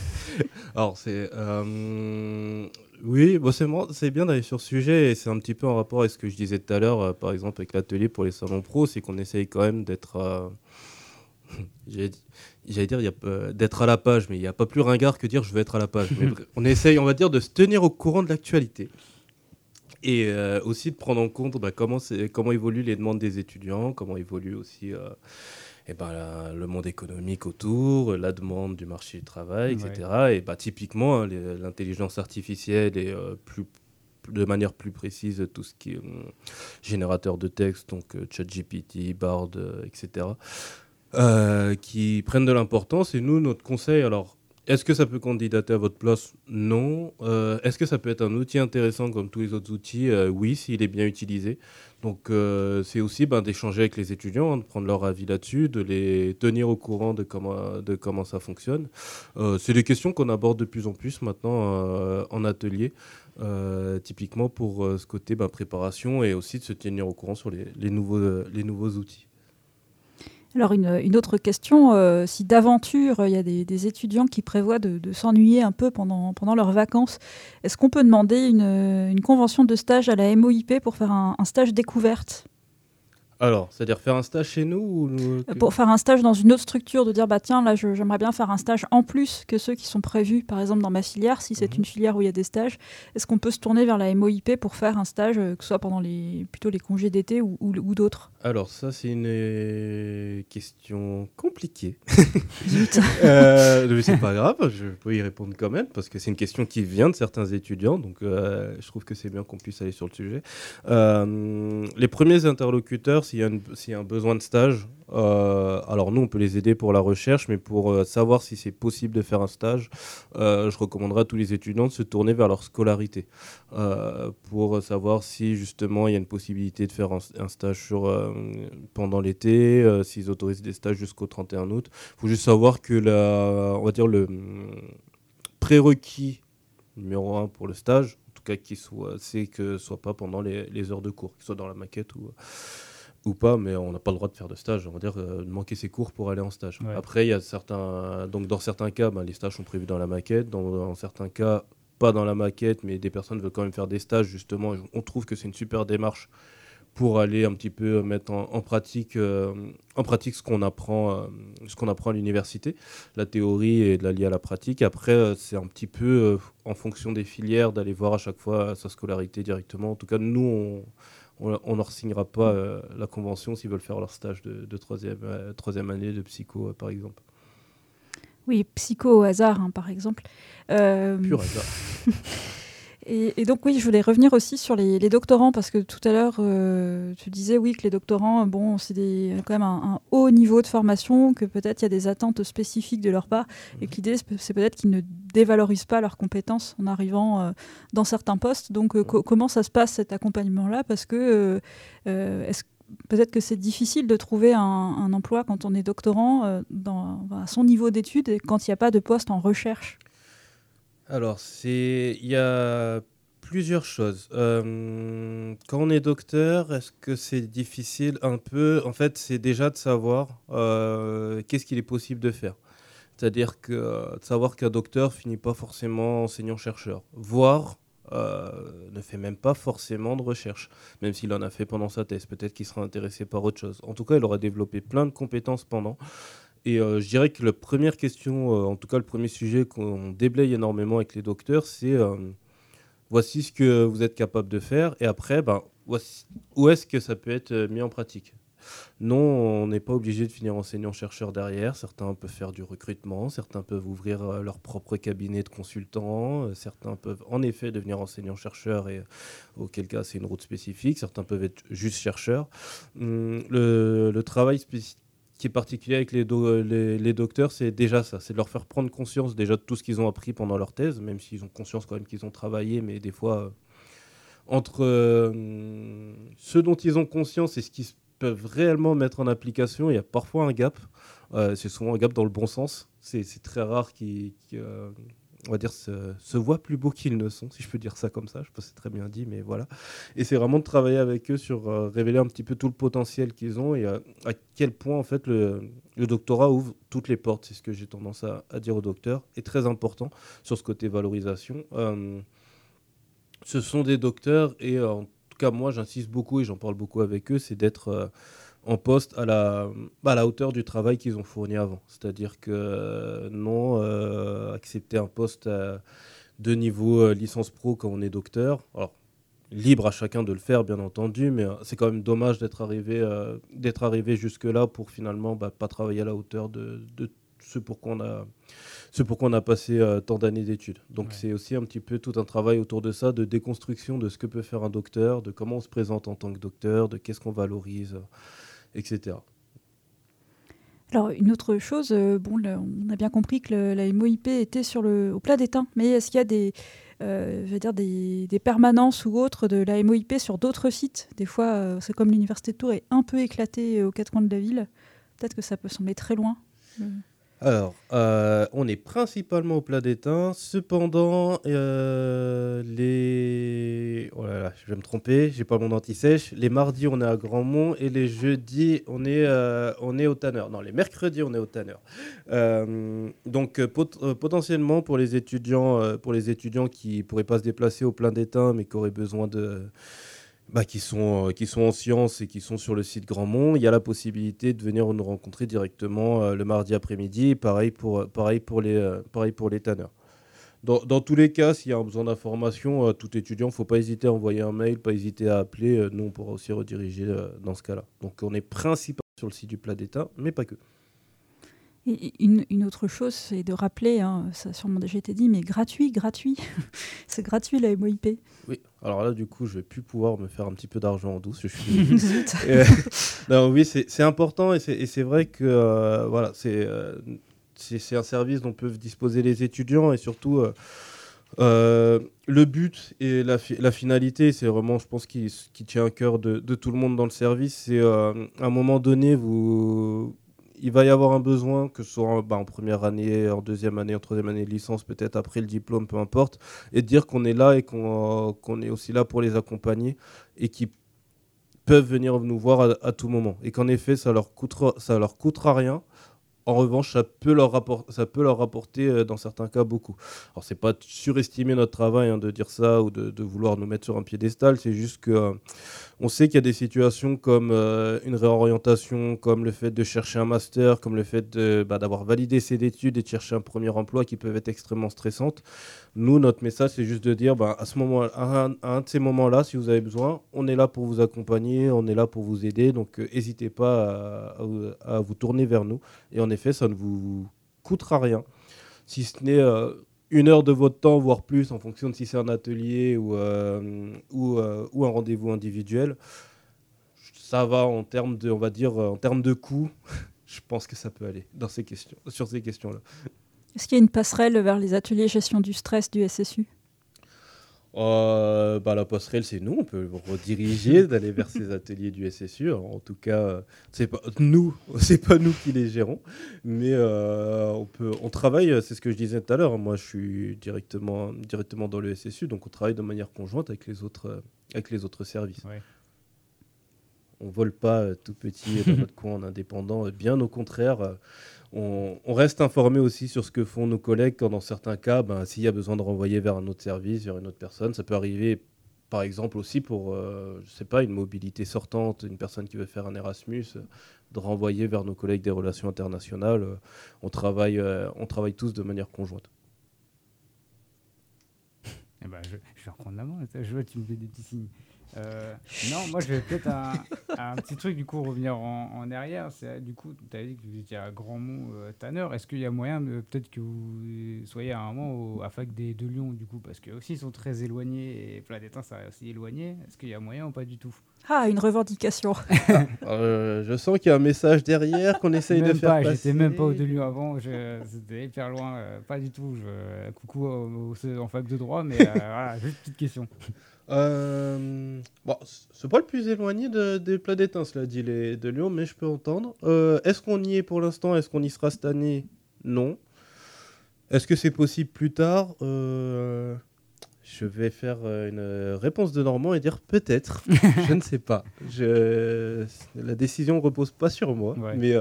Speaker 8: Alors, c'est. euh, Oui, bon, c'est bien d'aller sur ce sujet et c'est un petit peu en rapport avec ce que je disais tout à l'heure, euh, par exemple, avec l'atelier pour les salons pro, c'est qu'on essaye quand même d'être. euh, J'allais di- j'allais dire d'être à la page, mais il n'y a pas plus ringard que dire je veux être à la page. Mais on essaye, on va dire, de se tenir au courant de l'actualité. Et euh, aussi de prendre en compte bah, comment, évoluent les demandes des étudiants, comment évolue aussi euh, eh ben, la- le monde économique autour, la demande du marché du travail,
Speaker 7: Ouais.
Speaker 8: etc. Et bah, typiquement, hein, l'intelligence artificielle et euh, plus, de manière plus précise tout ce qui est hum, générateur de texte, donc euh, ChatGPT, Bard, euh, etc., euh, qui prennent de l'importance. Et nous, notre conseil, alors, est-ce que ça peut candidater à votre place? Non. Euh, Est-ce que ça peut être un outil intéressant comme tous les autres outils? Euh, Oui, s'il est bien utilisé. Donc, euh, c'est aussi ben, d'échanger avec les étudiants, hein, de prendre leur avis là-dessus, de les tenir au courant de comment, ça fonctionne. C'est des questions qu'on aborde de plus en plus maintenant en atelier, typiquement pour ce côté ben, préparation et aussi de se tenir au courant sur les nouveaux outils.
Speaker 9: Alors, une, autre question euh, si d'aventure il y a des, étudiants qui prévoient de, s'ennuyer un peu pendant, leurs vacances, est-ce qu'on peut demander une, convention de stage à la MOIP pour faire un stage découverte?
Speaker 8: Alors, c'est-à-dire faire un stage chez nous ou nous-
Speaker 9: Euh, Pour faire un stage dans une autre structure, de dire bah tiens, là j'aimerais bien faire un stage en plus que ceux qui sont prévus, par exemple dans ma filière, si c'est
Speaker 8: Mhm.
Speaker 9: une filière où il y a des stages, est-ce qu'on peut se tourner vers la MOIP pour faire un stage, euh, que ce soit pendant les, plutôt les congés d'été ou, ou- ou d'autres?
Speaker 8: Alors, ça, c'est une euh, question compliquée. Euh, mais c'est pas grave, je peux y répondre quand même, parce que c'est une question qui vient de certains étudiants, donc euh, je trouve que c'est bien qu'on puisse aller sur le sujet. Euh, les premiers interlocuteurs, s'il y, a un besoin de stage, euh, alors nous, on peut les aider pour la recherche, mais pour euh, savoir si c'est possible de faire un stage, euh, je recommanderais à tous les étudiants de se tourner vers leur scolarité, pour savoir si justement il y a une possibilité de faire un, stage pendant l'été, s'ils autorisent des stages jusqu'au 31 août. Il faut juste savoir que la, on va dire le hum, prérequis numéro un pour le stage, en tout cas qui soit, c'est que ce soit pas pendant les, les heures de cours, qu'il soit dans la maquette ou ou pas, mais on n'a pas le droit de faire de stage, on va dire euh, de manquer ses cours pour aller en stage.
Speaker 7: Ouais.
Speaker 8: Après, il y a certains, donc dans certains cas, ben, les stages sont prévus dans la maquette, dans, dans certains cas pas dans la maquette, mais des personnes veulent quand même faire des stages justement. On trouve que c'est une super démarche pour aller un petit peu mettre en, en pratique, euh, en pratique ce qu'on apprend, euh, ce qu'on apprend à l'université, la théorie et de la lier à la pratique. Après, euh, c'est un petit peu en fonction des filières d'aller voir à chaque fois sa scolarité directement. En tout cas, nous, on on leur signera pas euh, la convention s'ils veulent faire leur stage de, de troisième, euh, troisième année de psycho, euh, par exemple.
Speaker 9: Oui, psycho au hasard, hein, par exemple.
Speaker 8: Pur hasard.
Speaker 9: Et, et donc oui, je voulais revenir aussi sur les, les doctorants parce que tout à l'heure euh, tu disais oui que les doctorants, bon, c'est quand même un, un haut niveau de formation, que peut-être il y a des attentes spécifiques de leur part et que l'idée c'est peut-être qu'ils ne dévalorisent pas leurs compétences en arrivant euh, dans certains postes. Donc euh, co- comment ça se passe cet accompagnement-là? Parce que est-ce Peut-être que c'est difficile de trouver un, un emploi quand on est doctorant euh, dans, à son niveau d'études et quand il n'y a pas de poste en recherche?
Speaker 8: Alors, il y a plusieurs choses. Euh, quand on est docteur, est-ce que c'est difficile un peu? En fait, c'est déjà de savoir euh, qu'est-ce qu'il est possible de faire. C'est-à-dire que de savoir qu'un docteur finit pas forcément enseignant-chercheur, voire ne fait même pas forcément de recherche, même s'il en a fait pendant sa thèse. Peut-être qu'il sera intéressé par autre chose. En tout cas, il aura développé plein de compétences pendant. Et euh, je dirais que la première question, euh, en tout cas le premier sujet qu'on déblaye énormément avec les docteurs, c'est euh, voici ce que vous êtes capable de faire, et après, ben, où est-ce que ça peut être mis en pratique? Non, on n'est pas obligé de finir enseignant-chercheur derrière. Certains peuvent faire du recrutement, certains peuvent ouvrir leur propre cabinet de consultants, certains peuvent en effet devenir enseignant-chercheur, et auquel cas c'est une route spécifique, certains peuvent être juste chercheurs. Hum, le, le, travail spécifique qui est particulier avec les, docteurs, c'est déjà ça, c'est de leur faire prendre conscience déjà de tout ce qu'ils ont appris pendant leur thèse, même s'ils ont conscience quand même qu'ils ont travaillé, mais des fois, euh, entre euh, ce dont ils ont conscience et ce qu'ils peuvent réellement mettre en application, il y a parfois un gap. Euh, c'est souvent un gap dans le bon sens. C'est très rare qu'ils on va dire, se, voient plus beaux qu'ils ne sont, si je peux dire ça comme ça. Je pas si c'est très bien dit, mais voilà. Et c'est vraiment de travailler avec eux sur euh, révéler un petit peu tout le potentiel qu'ils ont et euh, à quel point, en fait, le, doctorat ouvre toutes les portes. C'est ce que j'ai tendance à, dire au docteur. Et très important sur ce côté valorisation. Euh, ce sont des docteurs et en tout cas, moi, j'insiste beaucoup et j'en parle beaucoup avec eux, c'est d'être en poste à la, à la hauteur du travail qu'ils ont fourni avant. C'est-à-dire que non, euh, accepter un poste de niveau euh, licence pro quand on est docteur, alors libre à chacun de le faire bien entendu, mais euh, c'est quand même dommage d'être arrivé, d'être arrivé jusque-là pour finalement bah, pas travailler à la hauteur de, de ce pour quoi on a, ce pour on a passé tant d'années d'études. Donc c'est aussi un petit peu tout un travail autour de ça, de déconstruction de ce que peut faire un docteur, de comment on se présente en tant que docteur, de qu'est-ce qu'on valorise etc.
Speaker 9: Alors, une autre chose, euh, bon, on a bien compris que la MOIP était sur le, au plat d'étain, mais est-ce qu'il y a des, euh, je veux dire des, permanences ou autres de la MOIP sur d'autres sites? Des fois, euh, c'est comme l'université de Tours est un peu éclatée aux quatre coins de la ville. Peut-être que ça peut sembler très loin.
Speaker 8: Alors, euh, on est principalement au plat d'étain. Cependant, euh, les. Oh là là, je vais me tromper, j'ai pas mon anti-sèche. Les mardis, on est à Grandmont et les jeudis, on est, euh, on est au Tanner. Non, les mercredis, on est au Tanner. donc, potentiellement, pour les, étudiants, pour les qui pourraient pas se déplacer au plein d'étain, mais qui auraient besoin de bah, qui, sont, euh, qui sont en sciences et qui sont sur le site Grandmont, il y a la possibilité de venir nous rencontrer directement euh, le mardi après-midi. Pareil pour, euh, pareil pour les, pareil pour les tanneurs. Dans, dans, tous les cas, s'il y a un besoin d'information, tout étudiant, il ne faut pas hésiter à envoyer un mail, pas hésiter à appeler. nous, on pourra aussi rediriger dans ce cas-là. Donc, on est principalement sur le site du plat d'État, mais pas que
Speaker 9: une, autre chose, c'est de rappeler, hein, ça a sûrement déjà été dit, mais gratuit, gratuit. c'est gratuit la MOIP.
Speaker 8: Oui, alors là, du coup, je vais plus pouvoir me faire un petit peu d'argent en douce. Je suis... non, oui, c'est important et c'est vrai que euh, voilà, euh, c'est un service dont peuvent disposer les étudiants et surtout. Euh, le but et la, la finalité, c'est vraiment, je pense, qui, qui tient à cœur de, de, tout le monde dans le service. C'est à un moment donné, vous, il va y avoir un besoin, que ce soit bah, en première année, en deuxième année, en troisième année de licence, peut-être après le diplôme, peu importe, et dire qu'on est là et qu'on est aussi là pour les accompagner et qui peuvent venir nous voir à, tout moment. Et qu'en effet, ça leur coûtera, ça leur coûtera rien en revanche, ça peut leur, ça peut leur rapporter euh, dans certains cas beaucoup. Alors, c'est pas surestimer notre travail hein, de dire ça ou de, vouloir nous mettre sur un piédestal, c'est juste que euh, on sait qu'il y a des situations comme euh, une réorientation, comme le fait de chercher un master, comme le fait bah, d'avoir validé ses études et de chercher un premier emploi qui peuvent être extrêmement stressantes. Nous, notre message, c'est juste de dire, bah, à, ce moment, à un, de ces moments-là, si vous avez besoin, on est là pour vous accompagner, on est là pour vous aider. Donc, n'hésitez pas à, vous tourner vers nous. Et on effet, ça ne vous coûtera rien, si ce n'est euh, une heure de votre temps, voire plus, en fonction de si c'est un atelier ou, euh, euh, ou, un rendez-vous individuel. Ça va en termes de, on va dire, en termes de coût, je pense que ça peut aller dans ces questions, sur ces questions-là.
Speaker 9: Est-ce qu'il y a une passerelle vers les ateliers gestion du stress du SSU
Speaker 8: euh, bah, la passerelle, c'est nous. On peut rediriger, d'aller vers ces ateliers du SSU. En tout cas, euh, c'est pas nous, c'est pas nous qui les gérons, mais euh, on peut, on travaille. C'est ce que je disais tout à l'heure. Moi, je suis directement, directement dans le SSU, donc on travaille de manière conjointe avec les autres, avec les autres services.
Speaker 7: Ouais.
Speaker 8: On vole pas euh, tout petit dans notre coin en indépendant. Bien au contraire. euh, on, reste informé aussi sur ce que font nos collègues quand dans certains cas, ben, s'il y a besoin de renvoyer vers un autre service, vers une autre personne, ça peut arriver par exemple aussi pour, euh, je sais pas, une mobilité sortante, une personne qui veut faire un Erasmus, de renvoyer vers nos collègues des relations internationales. On, travaille, euh, on travaille tous de manière conjointe.
Speaker 7: Eh ben, je, je vais reprendre la main. Je vois, tu me fais des petits signes. Euh, non, moi, je vais peut-être un, un petit truc, du coup, revenir en, en arrière. C'est, du coup, tu as dit que vous étiez à Grandmont, euh, Tanneur. Est-ce qu'il y a moyen, de- peut-être que vous soyez à un moment au, à Fac des, de Lyon, du coup? Parce qu'eux aussi, ils sont très éloignés et Plat d'Étain, ça aussi éloigné. Est-ce qu'il y a moyen ou pas du tout?
Speaker 9: Ah, une revendication.
Speaker 8: Euh, je sens qu'il y a un message derrière qu'on essaye de
Speaker 7: Même
Speaker 8: faire
Speaker 7: pas, j'étais même pas au de Lyon avant, je- c'était hyper loin, euh, pas du tout. Je, coucou en fac de droit, mais euh, voilà, juste petite question.
Speaker 8: Euh, bon, c'est pas le plus éloigné de- des plats d'étain, cela dit, les, de Lyon, mais je peux entendre. Euh, Est-ce qu'on y est pour l'instant? Est-ce qu'on y sera cette année? Non. Est-ce que c'est possible plus tard? Euh, Je vais faire euh, une réponse de Normand et dire peut-être. je ne sais pas. Je... La décision repose pas sur moi.
Speaker 7: Ouais.
Speaker 8: Mais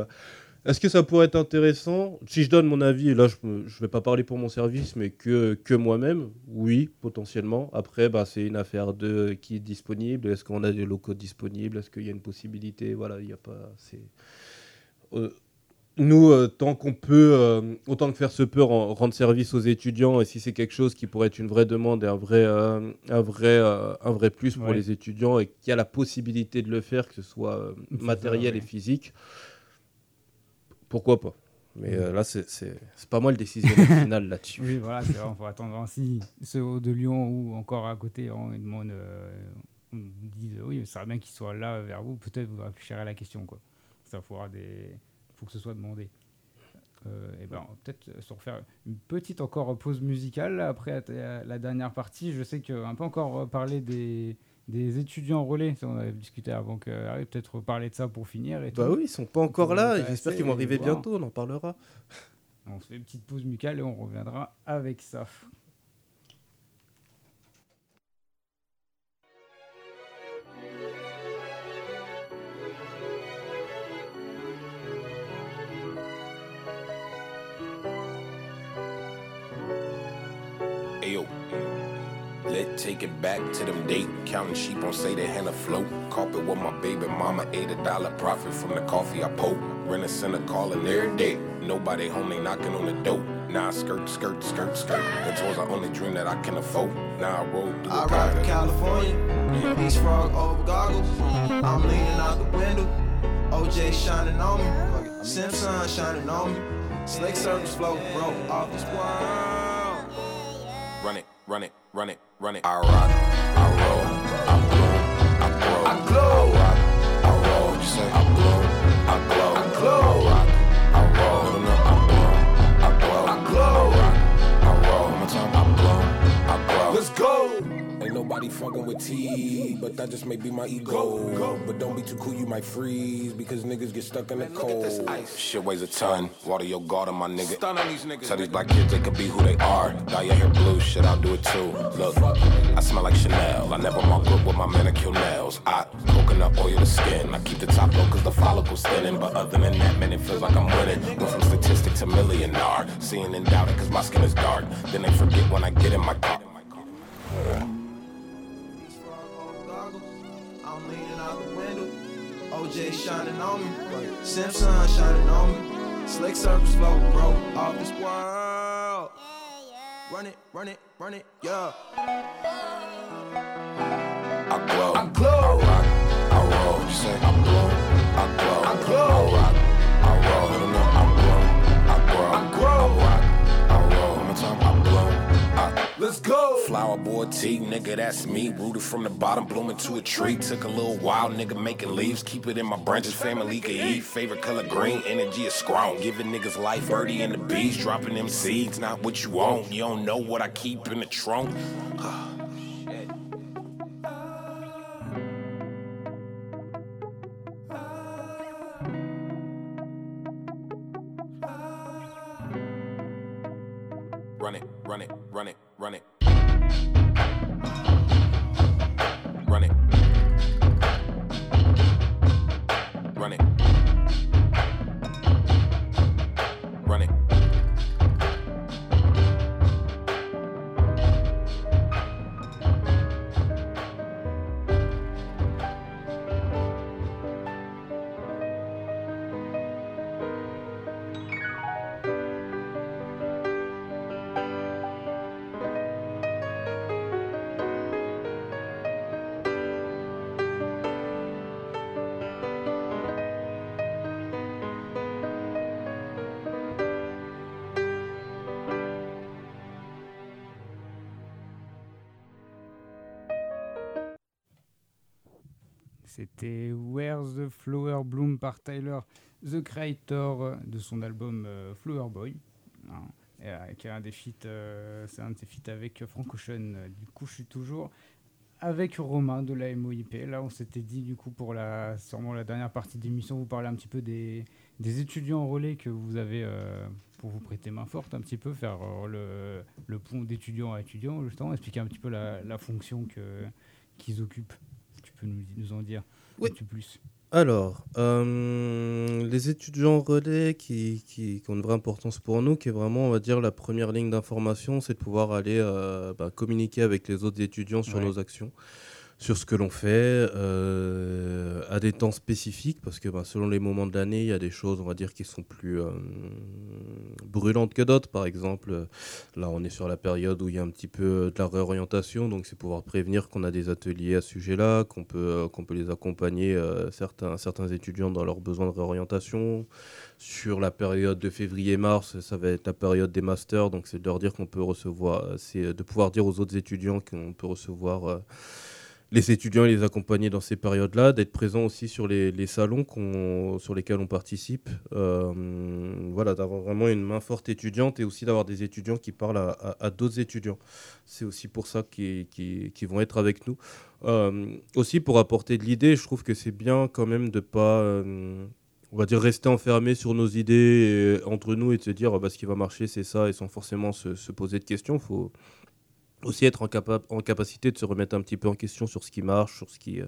Speaker 8: est-ce que ça pourrait être intéressant Si je donne mon avis, et là je ne vais pas parler pour mon service, mais que, que moi-même, oui, potentiellement. Après, bah, c'est une affaire de qui est disponible. Est-ce qu'on a des locaux disponibles? Est-ce qu'il y a une possibilité? Voilà, il n'y a pas. C'est. Euh, nous, euh, tant qu'on peut, euh, autant que faire se peut, ren- rendre service aux étudiants, et si c'est quelque chose qui pourrait être une vraie demande et un vrai, un vrai, un vrai plus pour
Speaker 7: Ouais.
Speaker 8: les étudiants, et qu'il y a la possibilité de le faire, que ce soit matériel
Speaker 7: ça,
Speaker 8: et physique, pourquoi pas? Mais euh, là, c'est- pas moi le décisionnaire final là-dessus.
Speaker 7: Oui, voilà, c'est vrai, il faut attendre. Si ceux de Lyon ou encore à côté, on ils demandent, euh, on dit euh, oui, ça serait bien qu'ils soient là vers vous, peut-être vous réfléchirez à la question. Quoi. Ça faudra des. faut que ce soit demandé. Euh, et ben, on peut-être euh, se refaire une petite encore pause musicale là, après la, dernière partie. Je sais qu'on peut encore euh, parler des, des étudiants relais. Ça, on avait discuté avant que arrive peut-être parler de ça pour finir. Et
Speaker 8: Bah
Speaker 7: tout.
Speaker 8: oui, ils sont pas encore là, j'espère qu'ils vont arriver bientôt, on en parlera.
Speaker 7: On se fait une petite pause musicale et on reviendra avec ça.
Speaker 10: Ayo. Let's take it back to them date. Counting sheep on say they hand afloat. Carpet with my baby mama, ate a dollar profit from the coffee I poke. Rent a center calling every day. Nobody home, they knocking on the door. Now I skirt, skirt, skirt, skirt. The toys I only dream that I can afford. Now I roll through
Speaker 11: I
Speaker 10: the
Speaker 11: ride to. California, Beach frog over goggles. I'm leaning out the window, OJ shining on me, Simpson shining on me. Snake circles floating, bro, off this world.
Speaker 10: Run it, run it, run it, run it. I rock, fucking with T, but that just may be my ego. But don't be too cool, you might freeze because niggas get stuck in the cold. Shit weighs a ton. Water your garden, my nigga. Stun on these niggas. Tell these black kids they could be who they are. Dye your hair blue, shit, I'll do it too. Look, I smell like Chanel. I never walk up with my manicure nails. I coconut oil the skin. I keep the top low cause the follicle's thinning. But other than that, man, it feels like I'm winning. Went from statistic to millionaire. Seeing and doubting cause my skin is dark. Then they forget when I get in my car.
Speaker 11: Beach OJ shining on me, Simpson shining on me. Slick circles floating, bro, off this world. Run it, run it, run it, yeah.
Speaker 10: I glow. I glow. I rock. I roll. You say I blow. I glow. I glow. I rock. Flower boy T, nigga, that's me. Rooted from the bottom, blooming to a tree. Took a little while, nigga, making leaves. Keep it in my branches, family can eat. Favorite color green, energy is strong. Giving niggas life, birdie and the bees. Dropping them seeds, not what you want. You don't know what I keep in the trunk. Ah.
Speaker 7: C'était Where the Flower Bloom par Tyler, The Creator, euh, de son album euh, Flower Boy. hein, euh, qui est un des feats, c'est un de ses feats avec Frank Ocean. Du coup, je suis toujours avec Romain de la MOIP. Là, on s'était dit, du coup, pour la, sûrement la dernière partie d'émission, vous parlez un petit peu des, des étudiants en relais que vous avez pour vous prêter main forte, un petit peu, faire le, le pont d'étudiant à étudiant, justement, expliquer un petit peu la, la fonction que, qu'ils occupent. Tu peux nous en dire plus.
Speaker 8: Alors, euh, les étudiants relais qui, qui, qui ont une vraie importance pour nous, qui est vraiment, on va dire, la première ligne d'information, c'est de pouvoir aller euh, bah, communiquer avec les autres étudiants sur
Speaker 7: Ouais.
Speaker 8: nos actions, sur ce que l'on fait, euh, à des temps spécifiques, parce que bah, selon les moments de l'année, il y a des choses, on va dire, qui sont plus euh, brûlantes que d'autres. Par exemple, là, on est sur la période où il y a un petit peu de la réorientation, donc c'est pouvoir prévenir qu'on a des ateliers à ce sujet-là, qu'on peut, euh, qu'on peut les accompagner, certains, certains étudiants, dans leurs besoins de réorientation. Sur la période de février-mars, ça va être la période des masters, donc c'est de leur dire qu'on peut recevoir, c'est de pouvoir dire aux autres étudiants qu'on peut recevoir les étudiants et les accompagner dans ces périodes-là, d'être présent aussi sur les, salons sur lesquels on participe. Euh, voilà, d'avoir vraiment une main forte étudiante et aussi d'avoir des étudiants qui parlent à, d'autres étudiants. C'est aussi pour ça qu'ils vont être avec nous. Euh, aussi pour apporter de l'idée, je trouve que c'est bien quand même de pas... euh, on va dire rester enfermé sur nos idées entre nous et de se dire ah bah, ce qui va marcher c'est ça et sans forcément se, se poser de questions. Faut aussi être en, capa- en capacité de se remettre un petit peu en question sur ce qui marche, sur ce qui, euh,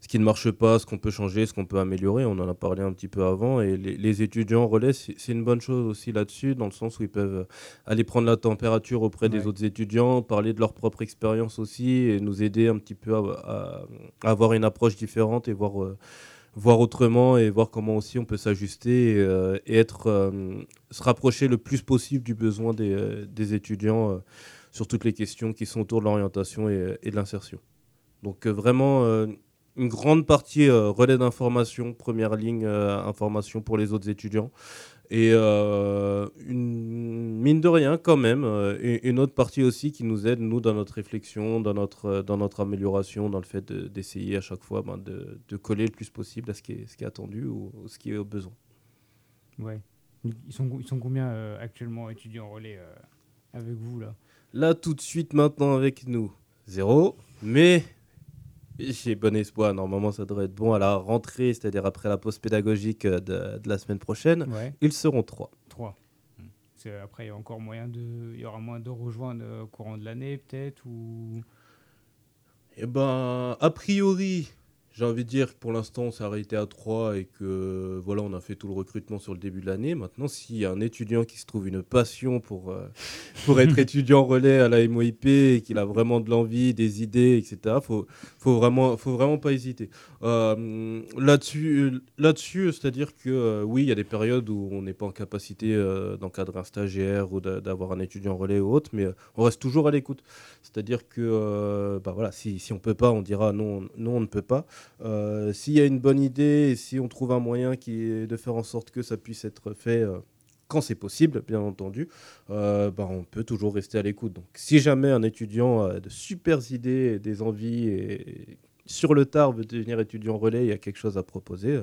Speaker 8: ce qui ne marche pas, ce qu'on peut changer, ce qu'on peut améliorer. On en a parlé un petit peu avant. Et les, les étudiants relais, c'est une bonne chose aussi là-dessus, dans le sens où ils peuvent aller prendre la température auprès des autres étudiants, parler de leur propre expérience aussi et nous aider un petit peu à, à- à avoir une approche différente et voir, euh, voir autrement et voir comment aussi on peut s'ajuster et, euh, et être, euh, se rapprocher le plus possible du besoin des, euh, des étudiants euh, sur toutes les questions qui sont autour de l'orientation et, et de l'insertion. Donc euh, vraiment euh, une grande partie euh, relais d'information, première ligne euh, information pour les autres étudiants. Et euh, une mine de rien quand même, euh, une, autre partie aussi qui nous aide, nous, dans notre réflexion, dans notre, euh, dans notre amélioration, dans le fait de- d'essayer à chaque fois ben, de, coller le plus possible à ce qui est, attendu ou, ce qui est au besoin.
Speaker 7: Ouais. Ils sont, ils sont combien euh, actuellement étudiants en relais euh, avec vous là?
Speaker 8: Là, tout de suite, maintenant avec nous, zéro. Mais j'ai bon espoir. Normalement, ça devrait être bon à la rentrée, c'est-à-dire après la pause pédagogique euh, de, de la semaine prochaine.
Speaker 7: Ouais.
Speaker 8: Ils seront trois.
Speaker 7: 3. Après, il y a encore moyen de. Il y aura moins de rejoindre euh, au courant de l'année, peut-être ou...
Speaker 8: Eh ben, a priori, j'ai envie de dire que pour l'instant, on s'est arrêté à 3 et que voilà, on a fait tout le recrutement sur le début de l'année. Maintenant, s'il y a un étudiant qui se trouve une passion pour, euh, pour être étudiant relais à la MOIP et qu'il a vraiment de l'envie, des idées, etc., faut, faut vraiment, faut vraiment pas hésiter. Euh, là-dessus, là-dessus, c'est-à-dire que euh, oui, il y a des périodes où on n'est pas en capacité d'encadrer un stagiaire ou d'a- d'avoir un étudiant relais ou autre, mais on reste toujours à l'écoute. C'est-à-dire que bah voilà, si, si on peut pas, on dira non, on- non, on ne peut pas. Euh, S'il y a une bonne idée et si on trouve un moyen qui est de faire en sorte que ça puisse être fait euh, quand c'est possible, bien entendu, euh, bah, on peut toujours rester à l'écoute. Donc, si jamais un étudiant a de super idées, et des envies et sur le tard veut devenir étudiant relais, il y a quelque chose à proposer.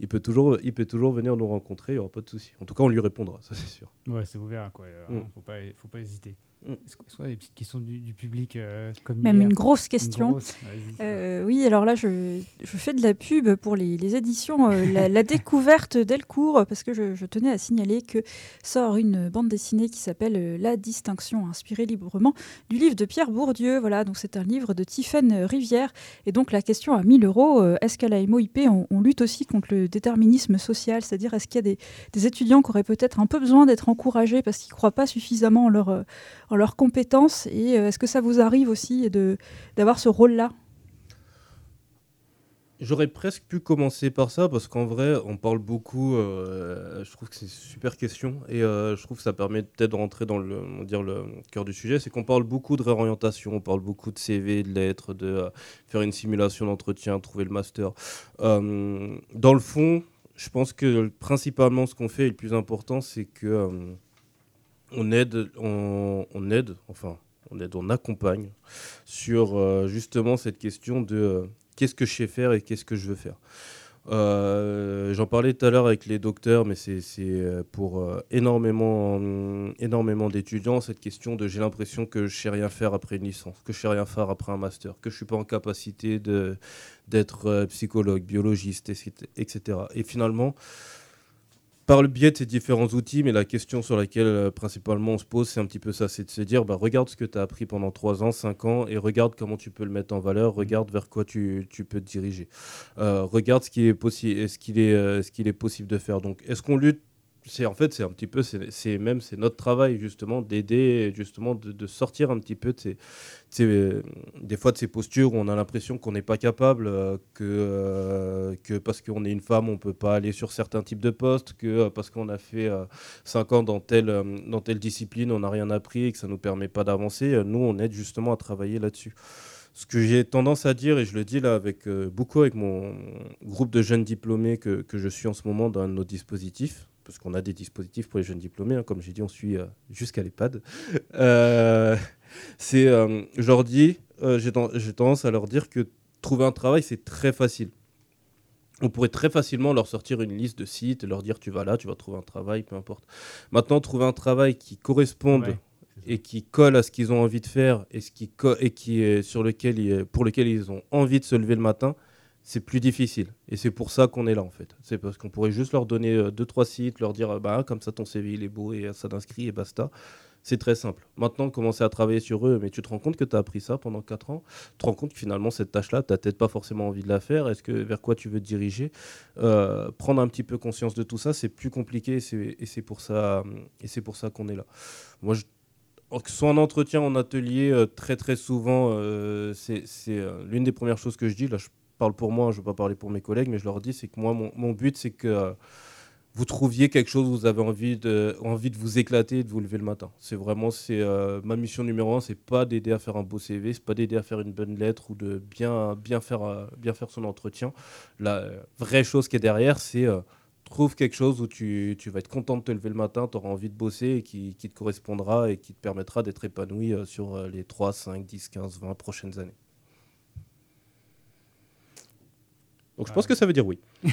Speaker 8: il peut, toujours, il peut toujours venir nous rencontrer, il n'y aura pas de souci. En tout cas, on lui répondra, ça c'est sûr.
Speaker 7: Ouais, c'est ouvert, quoi. euh,
Speaker 8: Mm.
Speaker 7: Faut, pas, faut pas hésiter. Est-ce que- est-ce qu'on a des petites questions du, du public euh, comme
Speaker 9: Même
Speaker 7: hier
Speaker 9: une grosse question.
Speaker 7: grosse.
Speaker 9: Euh, oui, alors là, je, je fais de la pub pour les, les éditions euh, la, la découverte Delcourt, parce que je, je tenais à signaler que sort une bande dessinée qui s'appelle La Distinction, inspirée librement du livre de Pierre Bourdieu. Voilà, donc c'est un livre de Tiphaine Rivière. Et donc la question à 1000 euros, est-ce qu'à la MOIP, on, on lutte aussi contre le déterminisme social? C'est-à-dire, est-ce qu'il y a des, des étudiants qui auraient peut-être un peu besoin d'être encouragés parce qu'ils ne croient pas suffisamment en leur, euh, leurs compétences Et euh, est-ce que ça vous arrive aussi d'avoir ce rôle-là?
Speaker 8: J'aurais presque pu commencer par ça parce qu'en vrai, on parle beaucoup. euh, je trouve que c'est une super question et euh, je trouve que ça permet peut-être de rentrer dans le, on dire le cœur du sujet. C'est qu'on parle beaucoup de réorientation, on parle beaucoup de CV, de lettres, de faire une simulation d'entretien, trouver le master. Dans le fond, je pense que principalement ce qu'on fait et le plus important, c'est que on aide, on, aide, enfin, on aide, on accompagne sur euh, justement cette question de euh, qu'est-ce que je sais faire et qu'est-ce que je veux faire. Euh, J'en parlais tout à l'heure avec les docteurs, mais c'est pour énormément, énormément d'étudiants cette question de j'ai l'impression que je sais rien faire après une licence, que je sais rien faire après un master, que je suis pas en capacité d'être psychologue, biologiste, etc. Et finalement, par le biais de ces différents outils, mais la question sur laquelle euh, principalement on se pose, c'est un petit peu ça, c'est de se dire, bah, regarde ce que tu as appris pendant 3 ans, 5 ans, et regarde comment tu peux le mettre en valeur, regarde vers quoi tu, tu peux te diriger. Euh, regarde ce qu'il est, possi- ce qu'il est, euh, ce qu'il est possible de faire. Donc, est-ce qu'on lutte c'est en fait c'est un petit peu c'est même c'est notre travail justement d'aider justement de, sortir un petit peu euh, des fois de ces postures où on a l'impression qu'on n'est pas capable euh, que euh, que parce qu'on est une femme on peut pas aller sur certains types de postes que parce qu'on a fait 5 ans dans telle discipline on n'a rien appris et que ça nous permet pas d'avancer nous on aide justement à travailler là-dessus. Ce que j'ai tendance à dire, et je le dis là avec beaucoup avec mon groupe de jeunes diplômés que, que je suis en ce moment dans nos dispositifs, parce qu'on a des dispositifs pour les jeunes diplômés, hein, comme j'ai dit, on suit euh, jusqu'à l'EHPAD. Euh, c'est, euh, je leur dis, j'ai ten- j'ai tendance à leur dire que trouver un travail, c'est très facile. On pourrait très facilement leur sortir une liste de sites, leur dire tu vas là, tu vas trouver un travail, peu importe. Maintenant, trouver un travail qui corresponde
Speaker 7: Ouais,
Speaker 8: et qui colle à ce qu'ils ont envie de faire et, ce qui et qui est sur lequel ils- pour lequel ils ont envie de se lever le matin, c'est plus difficile. Et c'est pour ça qu'on est là en fait. C'est parce qu'on pourrait juste leur donner euh, deux trois sites, leur dire euh, bah comme ça ton CV il est beau et euh, ça t'inscrit et basta. C'est très simple. Maintenant, commencer à travailler sur eux, mais tu te rends compte que tu as appris ça pendant 4 ans? Tu te rends compte finalement, cette tâche-là, tu n'as peut-être pas forcément envie de la faire? Est-ce que vers quoi tu veux te diriger? Euh, Prendre un petit peu conscience de tout ça, c'est plus compliqué et c'est- pour ça, et pour ça qu'on est là. Moi, que ce soit en entretien, en atelier, très très souvent, c'est l'une des premières choses que je dis. Là, parle pour moi, je ne veux pas parler pour mes collègues, mais je leur dis, c'est que moi, mon, but, c'est que euh, vous trouviez quelque chose où vous avez envie de, envie de vous éclater de vous lever le matin. C'est vraiment euh, ma mission numéro un, c'est pas d'aider à faire un beau CV, c'est pas d'aider à faire une bonne lettre ou de bien, bien, faire, euh, bien faire son entretien. La vraie chose qui est derrière, c'est euh, trouve quelque chose où tu, tu vas être content de te lever le matin, tu auras envie de bosser et qui, qui te correspondra et qui te permettra d'être épanoui sur les 3, 5, 10, 15, 20 prochaines années. Donc je pense que ça veut dire oui.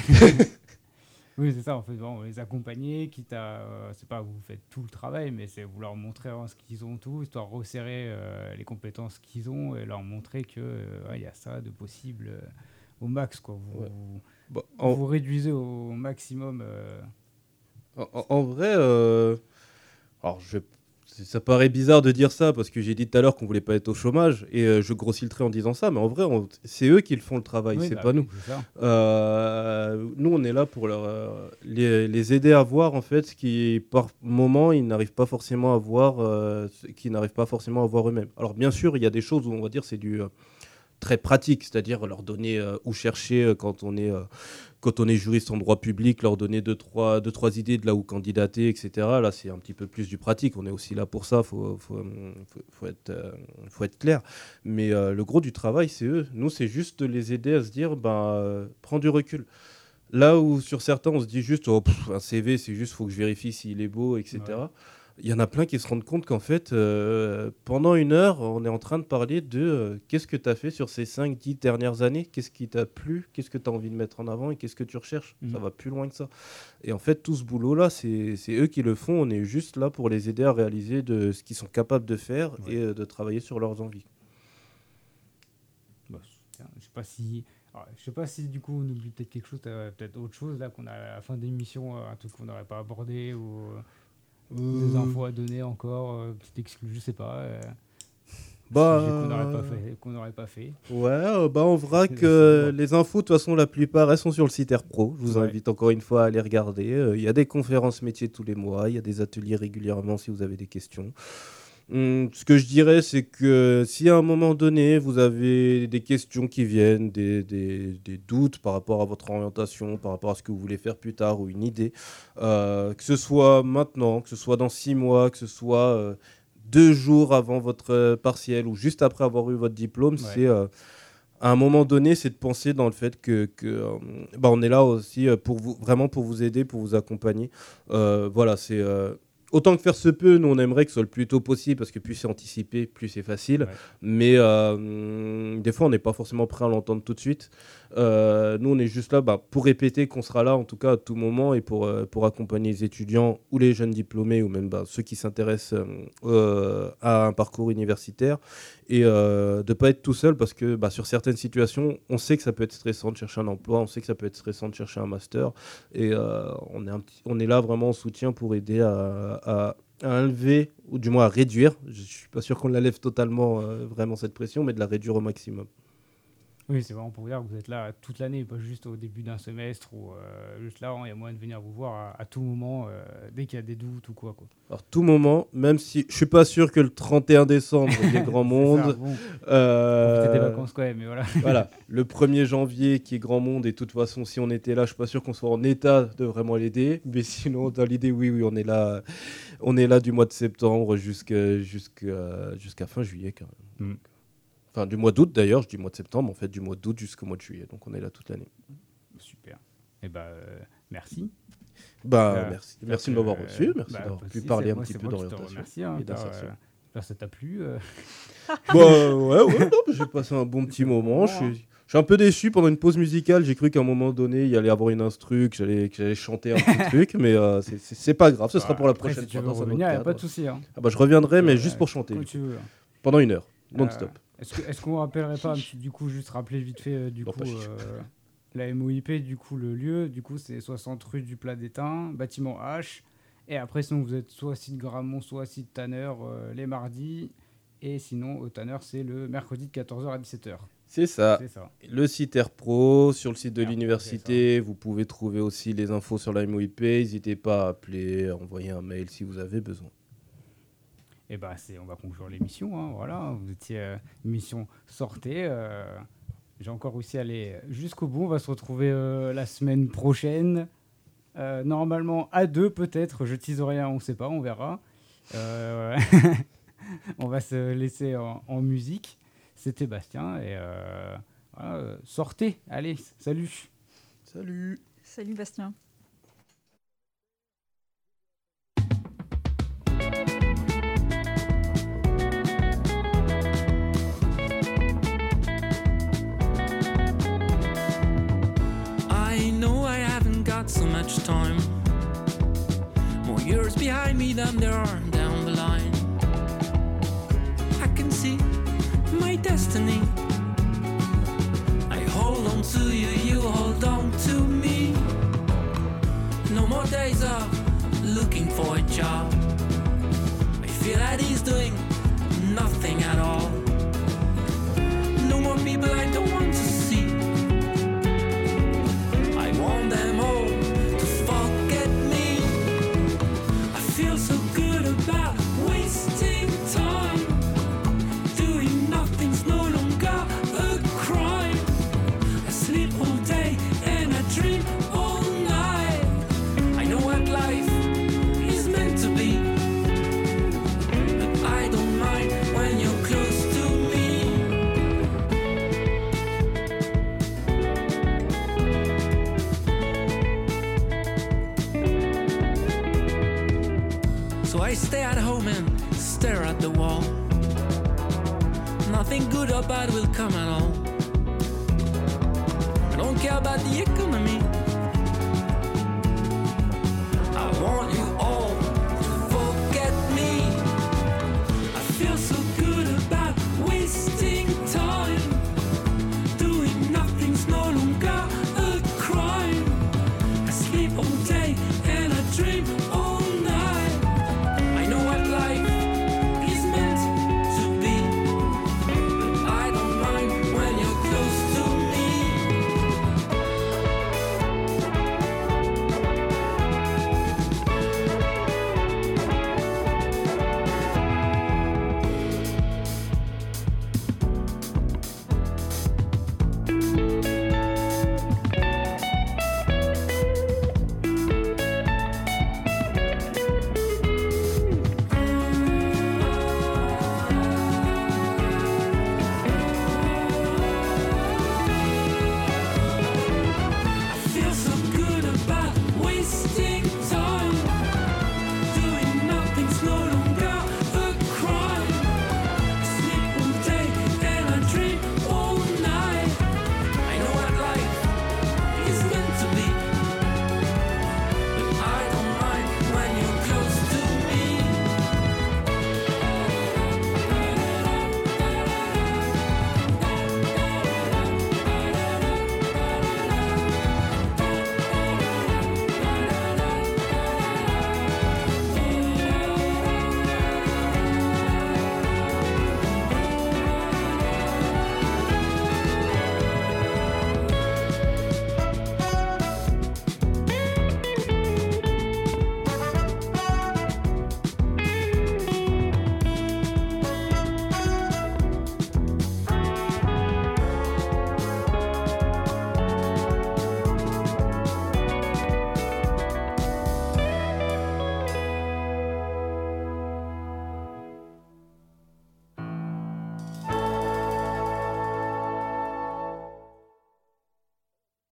Speaker 7: Oui, c'est ça, en fait, bon, les accompagner, quitte à, euh, c'est pas vous faites tout le travail, mais c'est vous leur montrer hein, ce qu'ils ont tout, histoire de resserrer euh, les compétences qu'ils ont et leur montrer que euh, ouais, il y a ça de possible euh, au max, quoi. Vous,
Speaker 8: Ouais.
Speaker 7: vous,
Speaker 8: Bon, en-
Speaker 7: vous réduisez au maximum.
Speaker 8: En, en- en vrai, alors je, c'est- ça paraît bizarre de dire ça parce que j'ai dit tout à l'heure qu'on voulait pas être au chômage et euh, je grossis le trait en disant ça, mais en vrai, on- c'est eux qui le font le travail,
Speaker 7: Oui,
Speaker 8: c'est
Speaker 7: bah
Speaker 8: pas
Speaker 7: oui,
Speaker 8: nous. Euh, nous, on est là pour leur, euh, les, les aider à voir en fait ce qui, par moment, ils n'arrivent pas forcément à voir, euh, qu'ils n'arrivent pas forcément à voir eux-mêmes. Alors bien sûr, il y a des choses où on va dire c'est du très pratique, c'est-à-dire leur donner où chercher quand on est quand on est juriste en droit public, leur donner deux trois, deux, trois idées de là où candidater, etc. Là, c'est un petit peu plus du pratique. On est aussi là pour ça, il faut, être, euh, faut être clair. Mais euh, le gros du travail, c'est eux. Nous, c'est juste de les aider à se dire, ben, prends du recul. Là où sur certains, on se dit juste, oh, un CV, c'est juste, faut que je vérifie s'il est beau, etc. il y en a plein qui se rendent compte qu'en fait, euh, pendant une heure, on est en train de parler de euh, qu'est-ce que tu as fait sur ces 5-10 dernières années, qu'est-ce qui t'a plu, qu'est-ce que tu as envie de mettre en avant? Et qu'est-ce que tu recherches?
Speaker 7: Mhm.
Speaker 8: Ça va plus loin que ça. Et en fait, tout ce boulot-là, c'est c'est eux qui le font. On est juste là pour les aider à réaliser de ce qu'ils sont capables de faire et euh, de travailler sur leurs envies.
Speaker 7: Bah, je sais pas si. alors, je sais pas si du coup on oublie peut-être quelque chose, t'as peut-être autre chose là qu'on a à la fin d'émission, un truc qu'on n'aurait pas abordé ou des
Speaker 8: Euh.
Speaker 7: infos à donner encore, euh, petite exclu, je sais pas. euh,
Speaker 8: Bah,
Speaker 7: qu'on n'aurait pas fait. pas.
Speaker 8: Ouais, bah on verra que les infos, de toute façon, la plupart, elles sont sur le site AirPro. Je vous
Speaker 7: Ouais.
Speaker 8: invite encore une fois à aller regarder. Euh, Il y a des conférences métiers tous les mois, il y a des ateliers régulièrement si vous avez des questions. Hum, ce que je dirais, c'est que si à un moment donné, vous avez des questions qui viennent, des, des- des doutes par rapport à votre orientation, par rapport à ce que vous voulez faire plus tard ou une idée, euh, que ce soit maintenant, que ce soit dans six mois, que ce soit euh, deux jours avant votre euh, partiel ou juste après avoir eu votre diplôme,
Speaker 7: Ouais.
Speaker 8: c'est euh, à un moment donné, c'est de penser dans le fait que, que, bah, on est là aussi pour vous, vraiment pour vous aider, pour vous accompagner. Voilà, c'est autant que faire se peut. Nous, on aimerait que ce soit le plus tôt possible parce que plus c'est anticipé, plus c'est facile.
Speaker 7: Ouais.
Speaker 8: Mais euh, des fois, on n'est pas forcément prêt à l'entendre tout de suite. Euh, nous, on est juste là bah, pour répéter qu'on sera là, en tout cas à tout moment, et pour, euh, pour accompagner les étudiants ou les jeunes diplômés ou même bah, ceux qui s'intéressent à un parcours universitaire et de pas être tout seul parce que bah, sur certaines situations, on sait que ça peut être stressant de chercher un emploi, on sait que ça peut être stressant de chercher un master et on, est un petit- on est là vraiment en soutien pour aider à, à- enlever ou du moins à réduire, je suis pas sûr qu'on la lève totalement euh, vraiment cette pression, mais de la réduire au maximum.
Speaker 7: Oui, c'est vraiment pour vous dire que vous êtes là toute l'année, pas juste au début d'un semestre ou euh, juste là, il y a moyen de venir vous voir à, à tout moment, euh, dès qu'il y a des doutes ou quoi. quoi.
Speaker 8: Alors tout moment, même si je suis pas sûr que le 31 décembre il y ait grand monde.
Speaker 7: ça, bon.
Speaker 8: euh,
Speaker 7: des vacances quand même, mais voilà.
Speaker 8: voilà, le 1er janvier qui est grand monde et de toute façon si on était là, je suis pas sûr qu'on soit en état de vraiment l'aider, mais sinon dans l'idée oui oui, on est là on est là du mois de septembre jusqu'à jusqu'à jusqu'à fin juillet quand même.
Speaker 7: Mm.
Speaker 8: Enfin du mois d'août d'ailleurs, je dis mois de septembre en fait du mois d'août jusqu'au mois de juillet. Donc on est là toute l'année.
Speaker 7: Super. Et bah, euh, merci.
Speaker 8: Bah
Speaker 7: Euh,
Speaker 8: merci, merci de m'avoir
Speaker 7: euh,
Speaker 8: reçu, merci
Speaker 7: bah,
Speaker 8: d'avoir
Speaker 7: bah,
Speaker 8: pu parler un
Speaker 7: moi-
Speaker 8: petit peu d'orientation
Speaker 7: hein,
Speaker 8: et d'insertion.
Speaker 7: bah, ça t'a plu
Speaker 8: Bah ouais, ouais, j'ai passé un bon petit moment. Je suis, je suis un peu déçu pendant une pause musicale. J'ai cru qu'à un moment donné, il y allait avoir une instru, que j'allais, chanter un petit truc, mais euh, c'est, pas grave. Ce sera
Speaker 7: Bah,
Speaker 8: pour la
Speaker 7: après,
Speaker 8: prochaine
Speaker 7: si tu
Speaker 8: fois. dans un autre
Speaker 7: revenir, y a
Speaker 8: cadre.
Speaker 7: pas de souci, hein.
Speaker 8: Ah bah, je reviendrai, mais juste pour chanter. Pendant une heure, non-stop.
Speaker 7: Est-ce qu'on rappellerait pas, du coup, juste rappeler vite fait, euh, du coup, euh, la MOIP, du coup, le lieu, du coup, c'est 60 rue du Plat d'Étain, bâtiment H. Et après, sinon, vous êtes soit site Gramont, soit site Tanner euh, les mardis. Et sinon, au Tanner, c'est le mercredi de 14h à 17h.
Speaker 8: C'est ça.
Speaker 7: C'est ça.
Speaker 8: Le site AirPro, sur le site de l'université, vous pouvez trouver aussi les infos sur la MOIP. N'hésitez pas à appeler, à envoyer un mail si vous avez besoin.
Speaker 7: Et bah, c'est, on va conclure l'émission. hein, voilà, vous étiez euh, émission sortez. euh, j'ai encore réussi à aller jusqu'au bout. On va se retrouver euh, la semaine prochaine. Euh, normalement à deux peut-être. Je tease rien, on ne sait pas, on verra. Euh, on va se laisser en, en musique. C'était Bastien et euh, voilà, sortez. Allez, salut.
Speaker 8: Salut.
Speaker 9: Salut Bastien.
Speaker 12: Much time. More years behind me than there are down the line. I can see my destiny. I hold on to you, you hold on to me. No more days of looking for a job. I feel that he's doing nothing at all. No more people I don't want to at the wall. Nothing good or bad will come at all. I don't care about the.